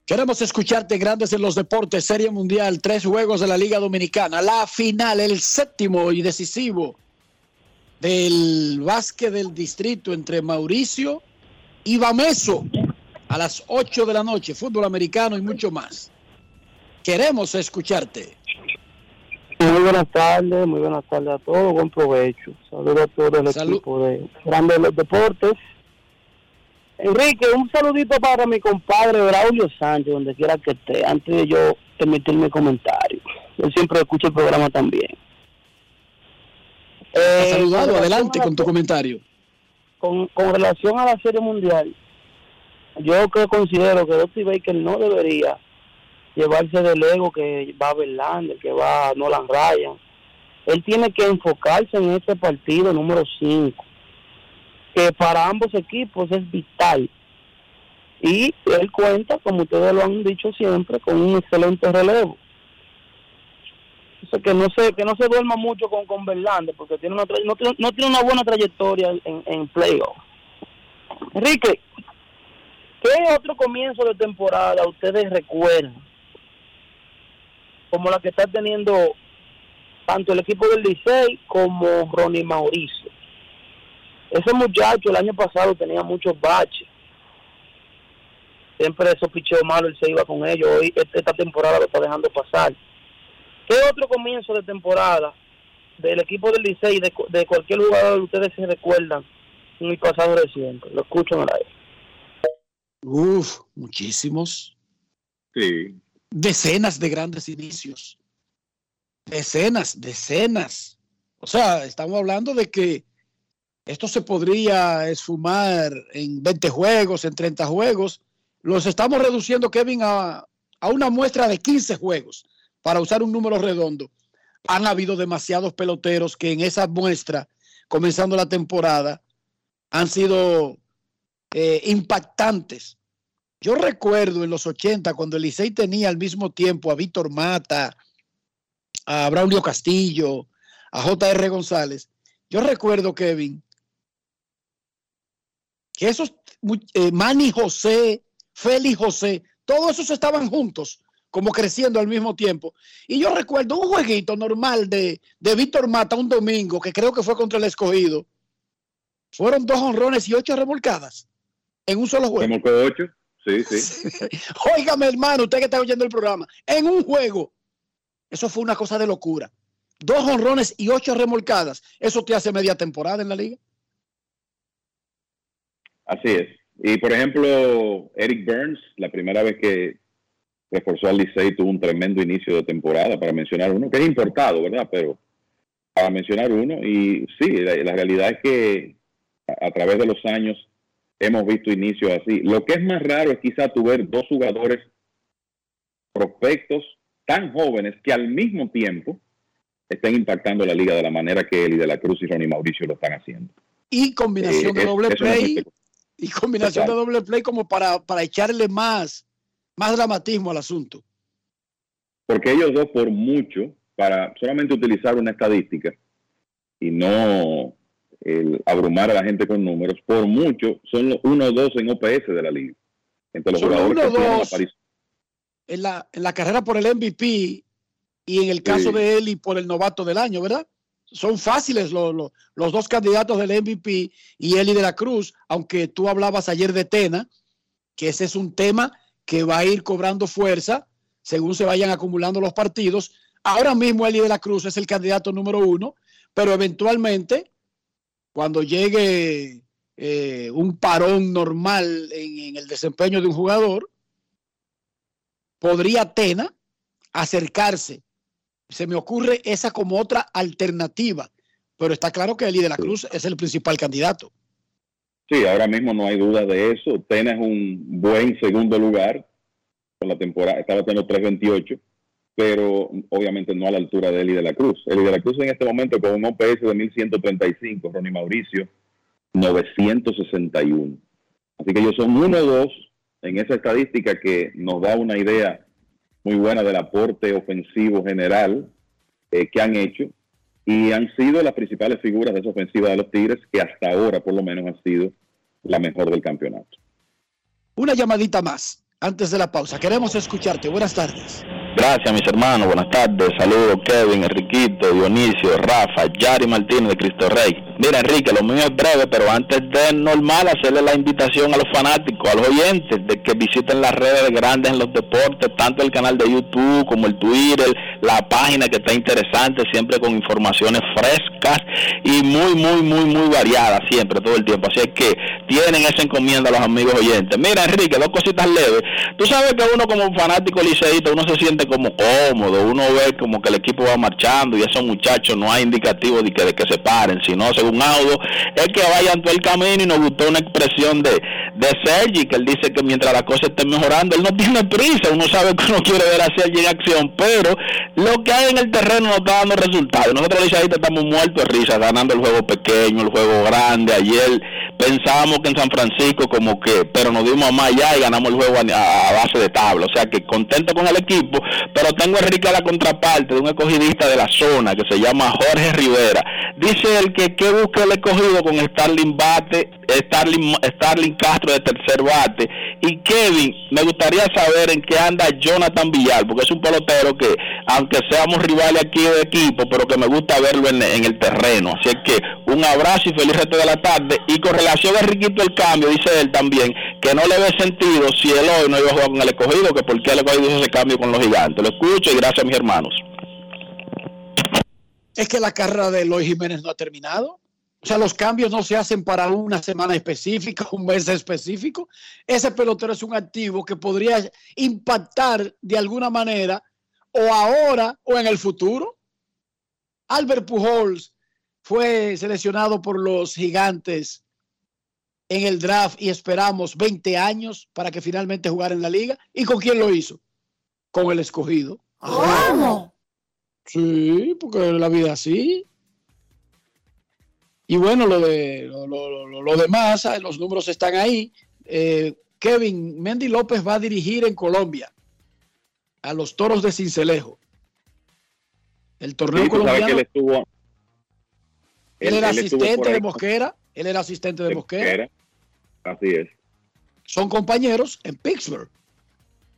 Speaker 4: Queremos escucharte grandes en los deportes, Serie Mundial, tres juegos de la Liga Dominicana, la final, el séptimo y decisivo del básquet del distrito entre Mauricio y Bameso a las 8 de la noche, fútbol americano y mucho más. Queremos escucharte.
Speaker 36: Muy buenas tardes, muy buenas tardes a todos, buen provecho. Saludos a todo el equipo de Grandes los Deportes. Enrique, un saludito para mi compadre Braulio Sánchez, donde quiera que esté, antes de yo emitir mi comentario. Yo siempre escucho el programa también.
Speaker 4: Eh, saludado, adelante con tu comentario.
Speaker 36: con, con relación a la Serie Mundial, yo que considero que Dusty Baker no debería llevarse del ego que va Verlander, que va Nolan Ryan. Él tiene que enfocarse en este partido número 5, que para ambos equipos es vital. Y él cuenta, como ustedes lo han dicho siempre, con un excelente relevo. O sea, que no se que no se duerma mucho con, con Verlander, porque tiene una tra- no, tiene, no tiene una buena trayectoria en, en playoff. Enrique, ¿qué otro comienzo de temporada ustedes recuerdan? Como la que está teniendo tanto el equipo del Licey como Ronnie Mauricio. Ese muchacho el año pasado tenía muchos baches. Siempre esos picheos malos él se iba con ellos. Hoy este- esta temporada lo está dejando pasar. ¿Qué otro comienzo de temporada del equipo del Licey, de, de cualquier jugador ustedes se recuerdan en mi pasado reciente? Lo escucho en el aire.
Speaker 4: Uf, muchísimos.
Speaker 41: Sí.
Speaker 4: Decenas de grandes inicios. Decenas, decenas. O sea, estamos hablando de que esto se podría esfumar en 20 juegos, en 30 juegos. Los estamos reduciendo, Kevin, a, a una muestra de 15 juegos, para usar un número redondo. Han habido demasiados peloteros que en esa muestra, comenzando la temporada, han sido eh, impactantes. Yo recuerdo en los 80, cuando el tenía al mismo tiempo a Víctor Mata, a Braulio Castillo, a J.R. González. Yo recuerdo, Kevin, que esos eh, Manny José, Félix José, todos esos estaban juntos, como creciendo al mismo tiempo. Y yo recuerdo un jueguito normal de, de Víctor Mata un domingo, que creo que fue contra el escogido. Fueron dos honrones y ocho remolcadas en un solo juego.
Speaker 41: Ocho. Sí, sí.
Speaker 4: Óigame, hermano, usted que está oyendo el programa, en un juego, eso fue una cosa de locura. Dos honrones y ocho remolcadas. Eso te hace media temporada en la liga.
Speaker 41: Así es. Y por ejemplo, Eric Burns, la primera vez que reforzó al Licey, tuvo un tremendo inicio de temporada, para mencionar uno, que es importado, ¿verdad? Pero para mencionar uno, y sí, la, la realidad es que a, a través de los años hemos visto inicios así. Lo que es más raro es quizá tu ver dos jugadores prospectos tan jóvenes que al mismo tiempo estén impactando la liga de la manera que Eli de la Cruz y Ronnie Mauricio lo están haciendo.
Speaker 4: Y combinación
Speaker 41: Eh,
Speaker 4: de
Speaker 41: es-
Speaker 4: doble play. y combinación de doble play como para, para echarle más, más dramatismo al asunto.
Speaker 41: Porque ellos dos, por mucho, para solamente utilizar una estadística y no el abrumar a la gente con números, por mucho, son los uno o dos en OPS de la liga. Entre los
Speaker 4: Son
Speaker 41: jugadores
Speaker 4: uno
Speaker 41: que
Speaker 4: dos. En la, en la carrera por el MVP y en el caso
Speaker 41: Sí.
Speaker 4: de él y por el novato del año, ¿verdad? Son fáciles los, los, los dos candidatos del MVP y Eli de la Cruz, aunque tú hablabas ayer de Tena, que ese es un tema que va a ir cobrando fuerza según se vayan acumulando los partidos. Ahora mismo Eli de la Cruz es el candidato número uno, pero eventualmente, cuando llegue eh, un parón normal en, en el desempeño de un jugador, podría Tena acercarse. Se me ocurre esa como otra alternativa, pero está claro que Eli de la Cruz es el principal candidato.
Speaker 41: Sí, ahora mismo no hay duda de eso. Tena es un buen segundo lugar con la temporada, estaba teniendo 3.28, pero obviamente no a la altura de Eli de la Cruz. Eli de la Cruz en este momento con un OPS de 1.135, Ronnie Mauricio 961. Así que ellos son uno o dos en esa estadística que nos da una idea muy buena del aporte ofensivo general eh, que han hecho y han sido las principales figuras de esa ofensiva de los Tigres que hasta ahora por lo menos ha sido la mejor del campeonato.
Speaker 4: Una llamadita más. antes de la pausa. Queremos escucharte. Buenas tardes.
Speaker 42: Gracias, mis hermanos. Buenas tardes. Saludos, Kevin, Enriquito, Dionisio, Rafa, Yari Martínez de Cristo Rey. Mira, Enrique, lo mío es breve, pero antes de normal, hacerle la invitación a los fanáticos, a los oyentes, de que visiten las redes grandes en los deportes, tanto el canal de YouTube como el Twitter, la página que está interesante, siempre con informaciones frescas y muy, muy, muy, muy variadas, siempre, todo el tiempo. Así es que tienen esa encomienda los amigos oyentes. Mira, Enrique, dos cositas leves. Tú sabes que uno como fanático liceísta, uno se siente como cómodo, uno ve como que el equipo va y esos muchachos no hay indicativo de que, de que se paren, sino según Audo, es que vayan todo el camino y nos gustó una expresión de, de Sergi, que él dice que mientras la cosa esté mejorando, él no tiene prisa, uno sabe que uno quiere ver a Sergi en acción, pero lo que hay en el terreno no está dando resultados. Nosotros liceístas estamos muertos de risa, ganando el juego pequeño, el juego grande, ayer pensábamos que en San Francisco como que, pero nos dimos más allá y ganamos el juego a, base de tabla, o sea que contento con el equipo, pero tengo a Enrique la contraparte de un escogidista de la zona que se llama Jorge Rivera. Dice el que qué busca el escogido con Starling Bate, Starling, Starling Castro de tercer bate. Y Kevin, me gustaría saber en qué anda Jonathan Villar, porque es un pelotero que, aunque seamos rivales aquí de equipo, pero que me gusta verlo en, en el terreno. Así que un abrazo y feliz resto de la tarde. Y con relación a Riquito el cambio, dice él también, que no le ve sentido si él hoy no iba a jugar con el escogido, que por qué el escogido hizo ese cambio con los gigantes. Lo escucho y gracias a mis hermanos.
Speaker 4: Es que la carrera de Eloy Jiménez no ha terminado. O sea, los cambios no se hacen para una semana específica, un mes específico. Ese pelotero es un activo que podría impactar de alguna manera o ahora o en el futuro. Albert Pujols fue seleccionado por los gigantes en el draft y esperamos 20 años para que finalmente jugara en la liga. ¿Y con quién lo hizo? Con el escogido.
Speaker 43: ¿Cómo?
Speaker 4: Sí, porque la vida así. Y bueno, lo de lo, lo, lo, lo demás, los números están ahí. Eh, Kevin Mendy López va a dirigir en Colombia a los toros de Cincelejo. El torneo
Speaker 41: Sí,
Speaker 4: colombiano.
Speaker 41: que él estuvo.
Speaker 4: Él era
Speaker 41: él
Speaker 4: asistente de Mosquera. Él era asistente de
Speaker 41: de
Speaker 4: Mosquera.
Speaker 41: Mosquera. Así es.
Speaker 4: Son compañeros en Pittsburgh.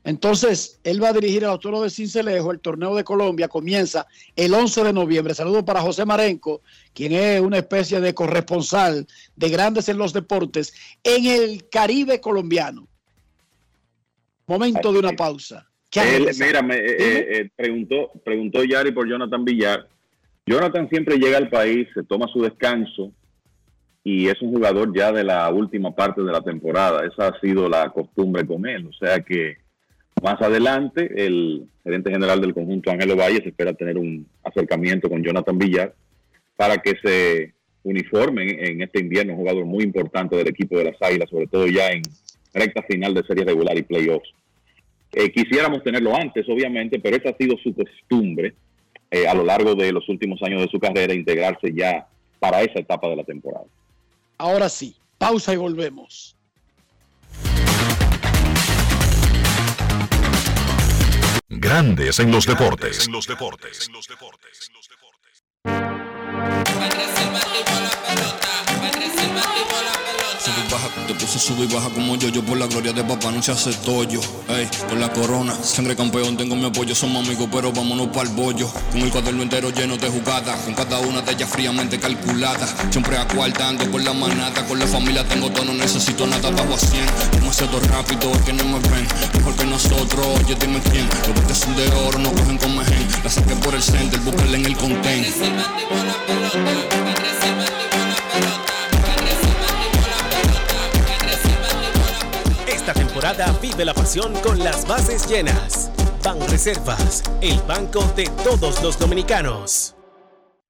Speaker 4: Entonces, él va a dirigir a los toros de Cincelejo. El torneo de Colombia comienza el 11 de noviembre. Saludos para José Marenco, quien es una especie de corresponsal de grandes en los deportes en el Caribe colombiano. Momento de una pausa. ¿Qué ha
Speaker 41: Él, mira, me, eh, eh, preguntó, preguntó Yari por Jonathan Villar. Jonathan siempre llega al país, se toma su descanso y es un jugador ya de la última parte de la temporada. Esa ha sido la costumbre con él. O sea que más adelante el gerente general del conjunto Ángelo Valle se espera tener un acercamiento con Jonathan Villar para que se uniforme en, en este invierno, un jugador muy importante del equipo de las Águilas, sobre todo ya en recta final de serie regular y playoffs. Eh, quisiéramos tenerlo antes, obviamente, pero esa ha sido su costumbre eh, a lo largo de los últimos años de su carrera, integrarse ya para esa etapa de la temporada.
Speaker 4: Ahora sí, pausa y volvemos.
Speaker 3: Grandes en los deportes. En los deportes.
Speaker 44: Sub baja, te puse sub y baja como yo, yo por la gloria de papá no se hace tollo. Ey, con la corona, sangre campeón, tengo mi apoyo, somos amigos, pero vámonos para el bollo. Con el cuaderno entero lleno de jugadas, con cada una de ellas fríamente calculada. Siempre acuartando con la manata, con la familia tengo todo, no necesito nada, bajo a 100. Demasiado rápido, es que no me ven, mejor que nosotros, oye, dime quién. Los botes son de oro, no cogen con mején. La saqué por el center, búscala en el content.
Speaker 45: Vive la pasión con las bases llenas. Ban Reservas, el banco de todos los dominicanos.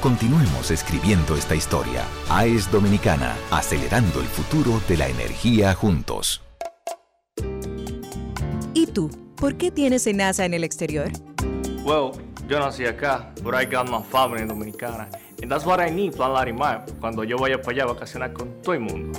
Speaker 19: Continuemos escribiendo esta historia. AES Dominicana, acelerando el futuro de la energía juntos.
Speaker 24: ¿Y tú? ¿Por qué tienes NASA en el exterior?
Speaker 46: Well, yo nací acá, but I got my family dominicana. And that's what I need, Plan Larimar, cuando yo vaya para allá a vacacionar con todo el mundo.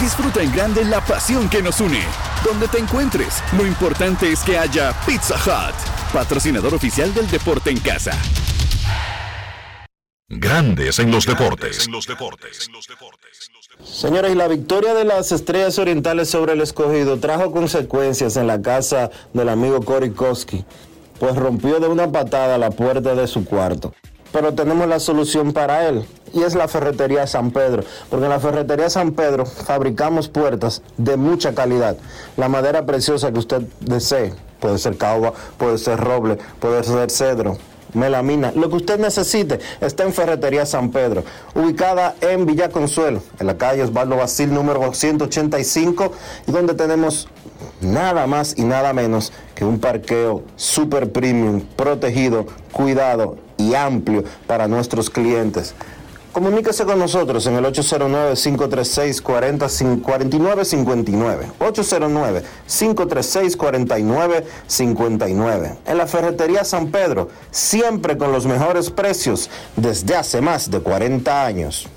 Speaker 47: Disfruta en grande la pasión que nos une. Donde te encuentres, lo importante es que haya Pizza Hut, patrocinador oficial del deporte en casa.
Speaker 3: Grandes en los deportes.
Speaker 1: Señores, y la victoria de las Estrellas Orientales sobre el escogido trajo consecuencias en la casa del amigo Cory Koski, pues rompió de una patada la puerta de su cuarto. Pero tenemos la solución para él, y es la Ferretería San Pedro, porque en la Ferretería San Pedro fabricamos puertas de mucha calidad. La madera preciosa que usted desee, puede ser caoba, puede ser roble, puede ser cedro, melamina, lo que usted necesite está en Ferretería San Pedro, ubicada en Villa Consuelo, en la calle Osvaldo Basil número 185, y donde tenemos nada más y nada menos que un parqueo super premium, protegido, cuidado y amplio para nuestros clientes. Comuníquese con nosotros en el 809-536-4959. 809-536-4959. En la Ferretería San Pedro, siempre con los mejores precios desde hace más de 40 años.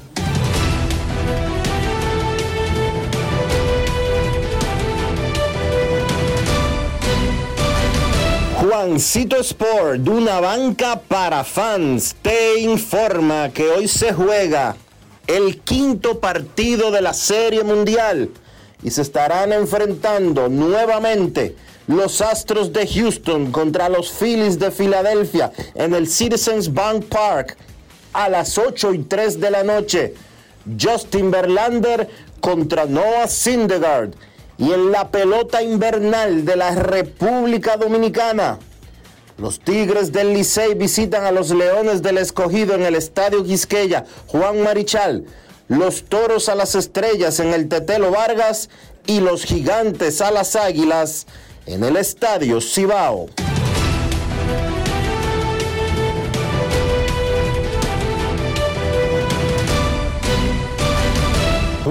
Speaker 1: Juancito Sport, de una banca para fans, te informa que hoy se juega el quinto partido de la Serie Mundial y se estarán enfrentando nuevamente los Astros de Houston contra los Phillies de Filadelfia en el Citizens Bank Park a las 8 y 3 de la noche. Justin Verlander contra Noah Syndergaard y en la pelota invernal de la República Dominicana. Los Tigres del Licey visitan a los Leones del Escogido en el Estadio Quisqueya, Juan Marichal. Los Toros a las Estrellas en el Tetelo Vargas y los Gigantes a las Águilas en el Estadio Cibao.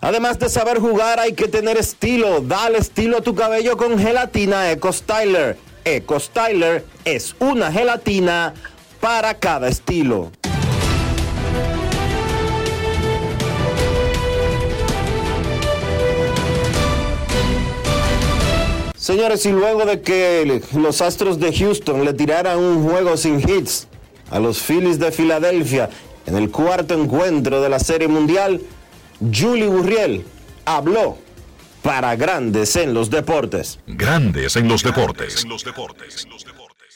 Speaker 1: Además de saber jugar, hay que tener estilo. Dale estilo a tu cabello con gelatina Eco Styler. Eco Styler es una gelatina para cada estilo. Señores, y luego de que los Astros de Houston le tiraran un juego sin hits a los Phillies de Filadelfia en el cuarto encuentro de la Serie Mundial, Julie Burriel habló para Grandes en los Deportes.
Speaker 3: Grandes en los deportes.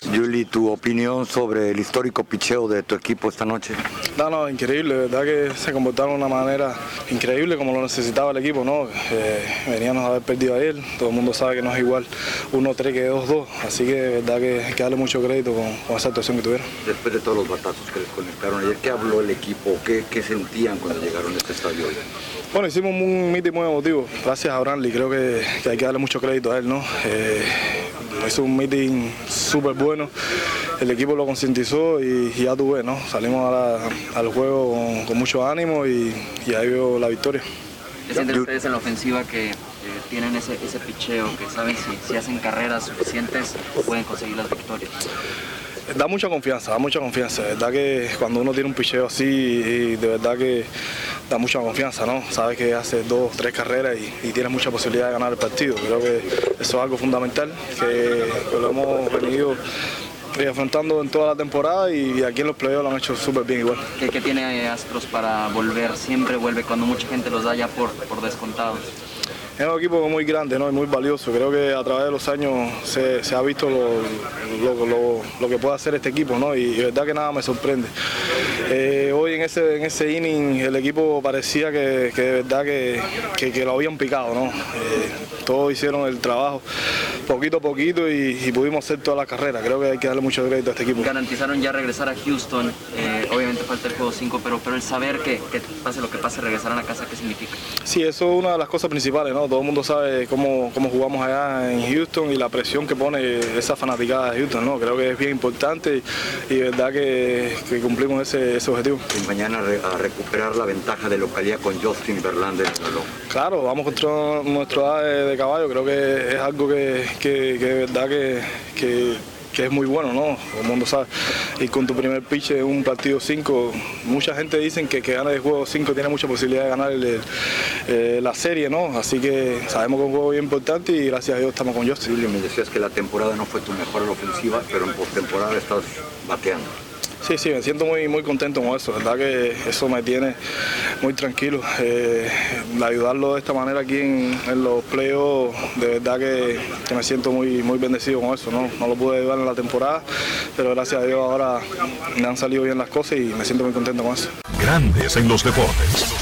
Speaker 48: Julie, tu opinión sobre el histórico picheo de tu equipo esta noche.
Speaker 49: No, no, increíble, verdad que se comportaron de una manera increíble como lo necesitaba el equipo, ¿no? Eh, veníamos a haber perdido a él, todo el mundo sabe que no es igual 1-3 que 2-2, así que verdad que hay que darle mucho crédito con, esa actuación que tuvieron.
Speaker 48: Después de todos los batazos que les conectaron ayer, ¿qué habló el equipo? ¿Qué, qué sentían cuando llegaron a este estadio hoy?
Speaker 49: Bueno, hicimos un meeting muy emotivo, gracias a Brantley, creo que, hay que darle mucho crédito a él, ¿no? Eh, es un meeting súper bueno, el equipo lo concientizó y, ya tuve, ¿no? Salimos al juego con, mucho ánimo y, ahí veo la victoria.
Speaker 42: ¿Qué sienten ustedes en la ofensiva que eh, tienen ese, picheo, que saben si hacen carreras suficientes pueden conseguir las victorias?
Speaker 49: Da mucha confianza, da mucha confianza. De verdad que cuando uno tiene un picheo así, de verdad que da mucha confianza, ¿no? Sabes que hace dos, tres carreras y, y tienes mucha posibilidad de ganar el partido. Creo que eso es algo fundamental, que, lo hemos venido eh, afrontando en toda la temporada y aquí en los playoffs lo han hecho súper bien igual.
Speaker 42: ¿Qué, tiene Astros para volver? Siempre vuelve cuando mucha gente los da ya por, por descontados.
Speaker 49: Es un equipo muy grande ¿no? y muy valioso. Creo que a través de los años se, ha visto lo, que puede hacer este equipo ¿no? y, de verdad que nada me sorprende. Eh, hoy en ese, en ese inning el equipo parecía que, de verdad que, lo habían picado. ¿no? Eh, todos hicieron el trabajo poquito a poquito y, pudimos hacer toda la carrera. Creo que hay que darle mucho crédito a este equipo.
Speaker 42: Garantizaron ya regresar a Houston. Eh, obviamente falta el juego 5, pero, pero el saber que, pase lo que pase, regresar a la casa, ¿qué significa?
Speaker 49: Sí, eso es una de las cosas principales. ¿no? Todo el mundo sabe cómo, cómo jugamos allá en Houston y la presión que pone esa fanaticada de Houston, ¿no? Creo que es bien importante y, de verdad que, cumplimos ese, objetivo.
Speaker 48: Y mañana a recuperar la ventaja de localidad con Justin Verlander
Speaker 49: Claro, vamos contra nuestro edad de, caballo, creo que es algo que, que, que de verdad que que es muy bueno, ¿no? Todo el mundo sabe. Y con tu primer pitch en un partido 5, mucha gente dice que que gana de juego 5 tiene mucha posibilidad de ganar eh, la serie, ¿no? Así que sabemos que es un juego bien importante y gracias a Dios estamos con Justin.
Speaker 48: me decías que la temporada no fue tu mejor ofensiva, pero en postemporada estás bateando.
Speaker 49: Sí, sí, me siento muy, muy contento con eso, verdad que eso me tiene muy tranquilo. Eh, ayudarlo de esta manera aquí en, los playoffs, de verdad que, me siento muy, muy bendecido con eso. ¿no? no lo pude ayudar en la temporada, pero gracias a Dios ahora me han salido bien las cosas y me siento muy contento con eso.
Speaker 3: Grandes en los deportes.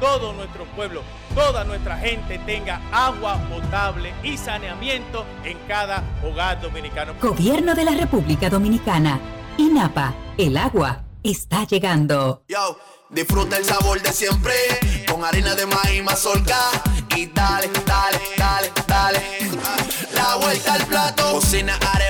Speaker 50: todo nuestro pueblo, toda nuestra gente tenga agua potable y saneamiento en cada hogar dominicano.
Speaker 33: Gobierno de la República Dominicana. INAPA, el agua está llegando.
Speaker 31: Yo, disfruta el sabor de siempre con harina de maíz mazorca y dale, dale, dale, dale. La vuelta al plato, cocina arepa,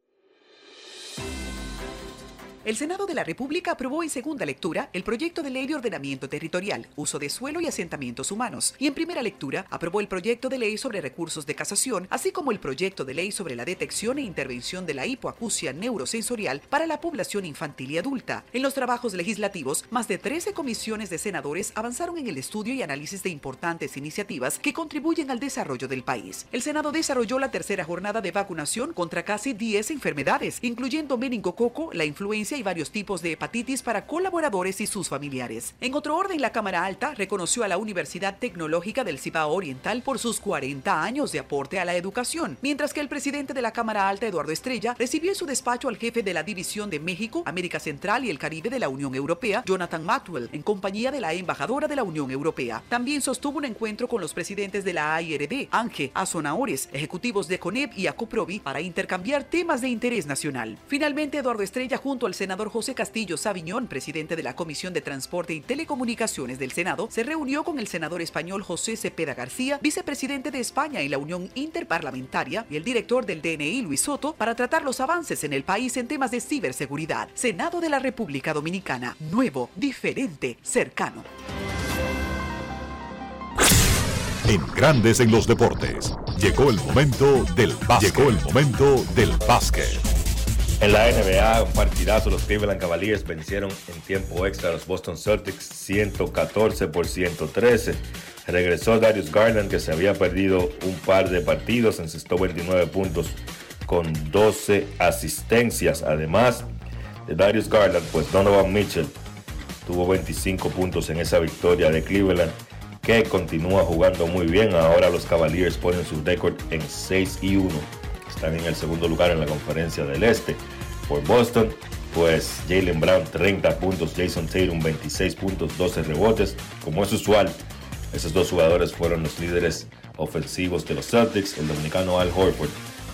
Speaker 40: El Senado de la República aprobó en segunda lectura el proyecto de ley de ordenamiento territorial, uso de suelo y asentamientos humanos, y en primera lectura aprobó el proyecto de ley sobre recursos de casación, así como el proyecto de ley sobre la detección e intervención de la hipoacusia neurosensorial para la población infantil y adulta. En los trabajos legislativos, más de 13 comisiones de senadores avanzaron en el estudio y análisis de importantes iniciativas que contribuyen al desarrollo del país. El Senado desarrolló la tercera jornada de vacunación contra casi 10 enfermedades, incluyendo meningococo, la influencia y varios tipos de hepatitis para colaboradores y sus familiares. En otro orden, la Cámara Alta reconoció a la Universidad Tecnológica del Cibao Oriental por sus 40 años de aporte a la educación, mientras que el presidente de la Cámara Alta, Eduardo Estrella, recibió en su despacho al jefe de la División de México, América Central y el Caribe de la Unión Europea, Jonathan Maxwell, en compañía de la embajadora de la Unión Europea. También sostuvo un encuentro con los presidentes de la AIRD, Ángel Azonaores, ejecutivos de CONEP y ACOPROVI para intercambiar temas de interés nacional. Finalmente, Eduardo Estrella junto al senador José Castillo Saviñón, presidente de la Comisión de Transporte y Telecomunicaciones del Senado, se reunió con el senador español José Cepeda García, vicepresidente de España y la Unión Interparlamentaria, y el director del DNI, Luis Soto, para tratar los avances en el país en temas de ciberseguridad. Senado de la República Dominicana, nuevo, diferente, cercano.
Speaker 3: En Grandes en los Deportes, llegó el momento del básquet. Llegó el momento del básquet.
Speaker 51: En la NBA, un partidazo, los Cleveland Cavaliers vencieron en tiempo extra a los Boston Celtics 114 por 113. Regresó Darius Garland, que se había perdido un par de partidos, encestó 29 puntos con 12 asistencias. Además de Darius Garland, pues Donovan Mitchell tuvo 25 puntos en esa victoria de Cleveland, que continúa jugando muy bien. Ahora los Cavaliers ponen su récord en 6 y 1 están en el segundo lugar en la conferencia del Este. Por Boston, pues Jalen Brown 30 puntos, Jason Tatum 26 puntos, 12 rebotes. Como es usual, esos dos jugadores fueron los líderes ofensivos de los Celtics. El dominicano Al Horford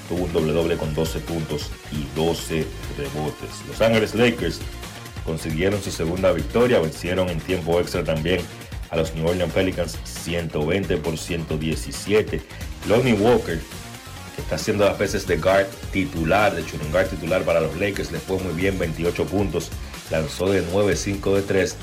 Speaker 51: tuvo un doble doble con 12 puntos y 12 rebotes. Los Ángeles Lakers consiguieron su segunda victoria, vencieron en tiempo extra también a los New Orleans Pelicans 120 por 117. Lonnie Walker está haciendo las veces de guard titular, de shooting guard titular para los Lakers, le fue muy bien, 28 puntos, lanzó de 9-5 de 3.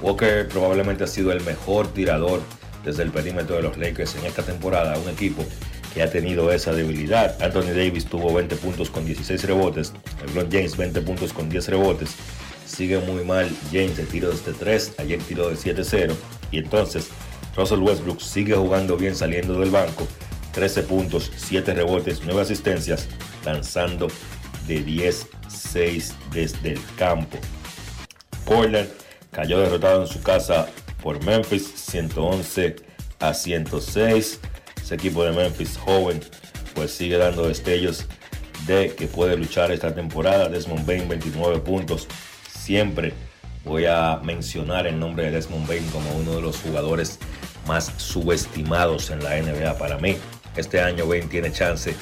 Speaker 51: Walker probablemente ha sido el mejor tirador desde el perímetro de los Lakers en esta temporada, un equipo que ha tenido esa debilidad. Anthony Davis tuvo 20 puntos con 16 rebotes, LeBron James 20 puntos con 10 rebotes. Sigue muy mal James de tiro desde 3, ayer tiró de 7-0 y entonces Russell Westbrook sigue jugando bien saliendo del banco 13 puntos, 7 rebotes, 9 asistencias, lanzando de 10-6 desde el campo. Portland cayó derrotado en su casa por Memphis 111 a 106. Ese equipo de Memphis joven pues sigue dando destellos de que puede luchar esta temporada. Desmond Bain 29 puntos. Siempre voy a mencionar el nombre de Desmond Bain como uno de los jugadores más subestimados en la NBA para mí. Este año Bain tiene chance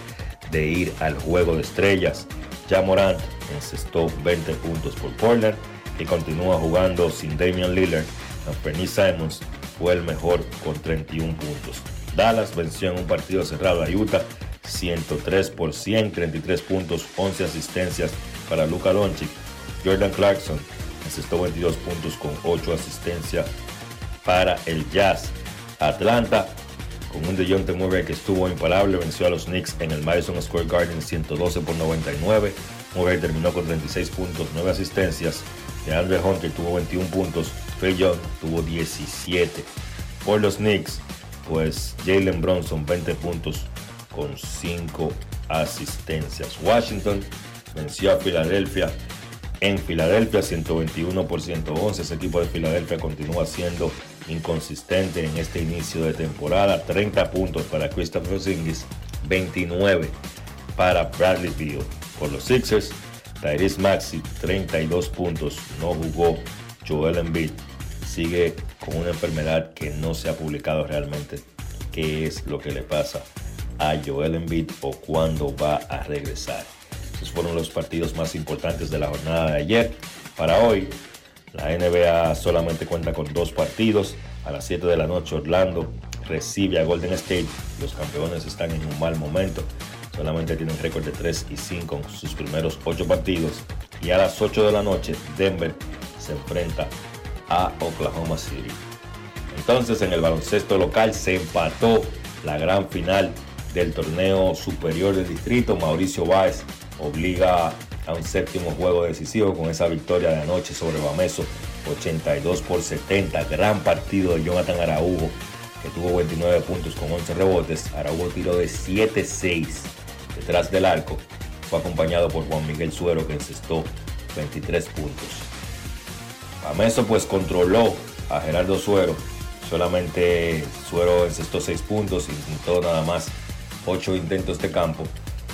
Speaker 51: de ir al juego de estrellas. Ya Morant encestó 20 puntos por Portland y continúa jugando sin Damian Lillard. Anthony Simons fue el mejor con 31 puntos. Dallas venció en un partido cerrado a Utah 103 por 100, 33 puntos, 11 asistencias para Luka Doncic. Jordan Clarkson encestó 22 puntos con 8 asistencias para el Jazz. Atlanta, con un DeJounte Murray que estuvo imparable, venció a los Knicks en el Madison Square Garden 112 por 99. Murray terminó con 36 puntos, 9 asistencias. De Andre Hunter tuvo 21 puntos, Trey Young tuvo 17. Por los Knicks, pues Jalen Bronson 20 puntos con 5 asistencias. Washington venció a Filadelfia en Filadelfia 121 por 111. Ese equipo de Filadelfia continúa siendo inconsistente en este inicio de temporada. 30 puntos para Christopher Zingis, 29 para Bradley Beal. Por los Sixers, Tyrese Maxi 32 puntos, no jugó Joel Embiid. Sigue con una enfermedad que no se ha publicado realmente qué es lo que le pasa a Joel Embiid o cuándo va a regresar. Esos fueron los partidos más importantes de la jornada de ayer. Para hoy, la NBA solamente cuenta con dos partidos. A las 7 de la noche Orlando recibe a Golden State. Los campeones están en un mal momento. Solamente tienen récord de 3 y 5 en sus primeros 8 partidos. Y a las 8 de la noche Denver se enfrenta a Oklahoma City. Entonces en el baloncesto local se empató la gran final del torneo superior del distrito. Mauricio Báez obliga a un séptimo juego decisivo con esa victoria de anoche sobre Bameso, 82 por 70. Gran partido de Jonathan Araujo, que tuvo 29 puntos con 11 rebotes. Araujo tiró de 7-6 detrás del arco. Fue acompañado por Juan Miguel Suero, que encestó 23 puntos. Bameso pues controló a Gerardo Suero. Solamente Suero encestó 6 puntos, intentó nada más 8 intentos de campo,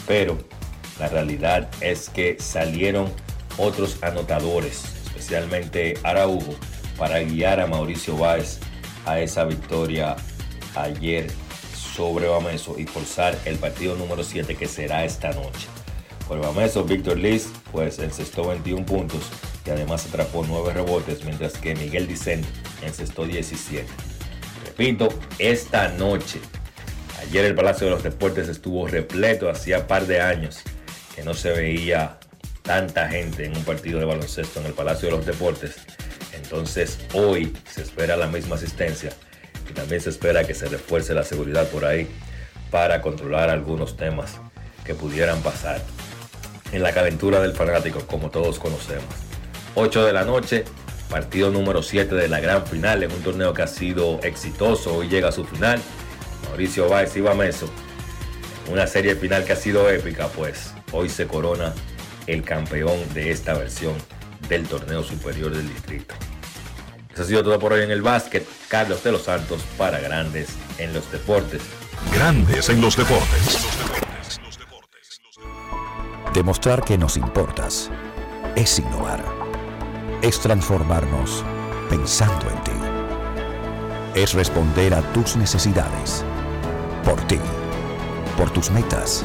Speaker 51: pero la realidad es que salieron otros anotadores, especialmente Araujo, para guiar a Mauricio Báez a esa victoria ayer sobre Bameso y forzar el partido número 7 que será esta noche. Por Bameso, Víctor Liz pues encestó 21 puntos y además atrapó 9 rebotes, mientras que Miguel Dicen encestó 17. Repito, esta noche, ayer el Palacio de los Deportes estuvo repleto, hacía par de años que no se veía tanta gente en un partido de baloncesto en el Palacio de los Deportes. Entonces hoy se espera la misma asistencia y también se espera que se refuerce la seguridad por ahí para controlar algunos temas que pudieran pasar en la calentura del fanático, como todos conocemos. 8 de la noche, partido número 7 de la gran final en un torneo que ha sido exitoso. Hoy llega a su final. Mauricio Báez y Bameso. Una serie final que ha sido épica, pues hoy se corona el campeón de esta versión del torneo superior del distrito. Eso ha sido todo por hoy en el básquet. Carlos de los Santos para Grandes en los Deportes.
Speaker 3: Grandes en los Deportes.
Speaker 52: Demostrar que nos importas es innovar. Es transformarnos pensando en ti. Es responder a tus necesidades. Por ti. Por tus metas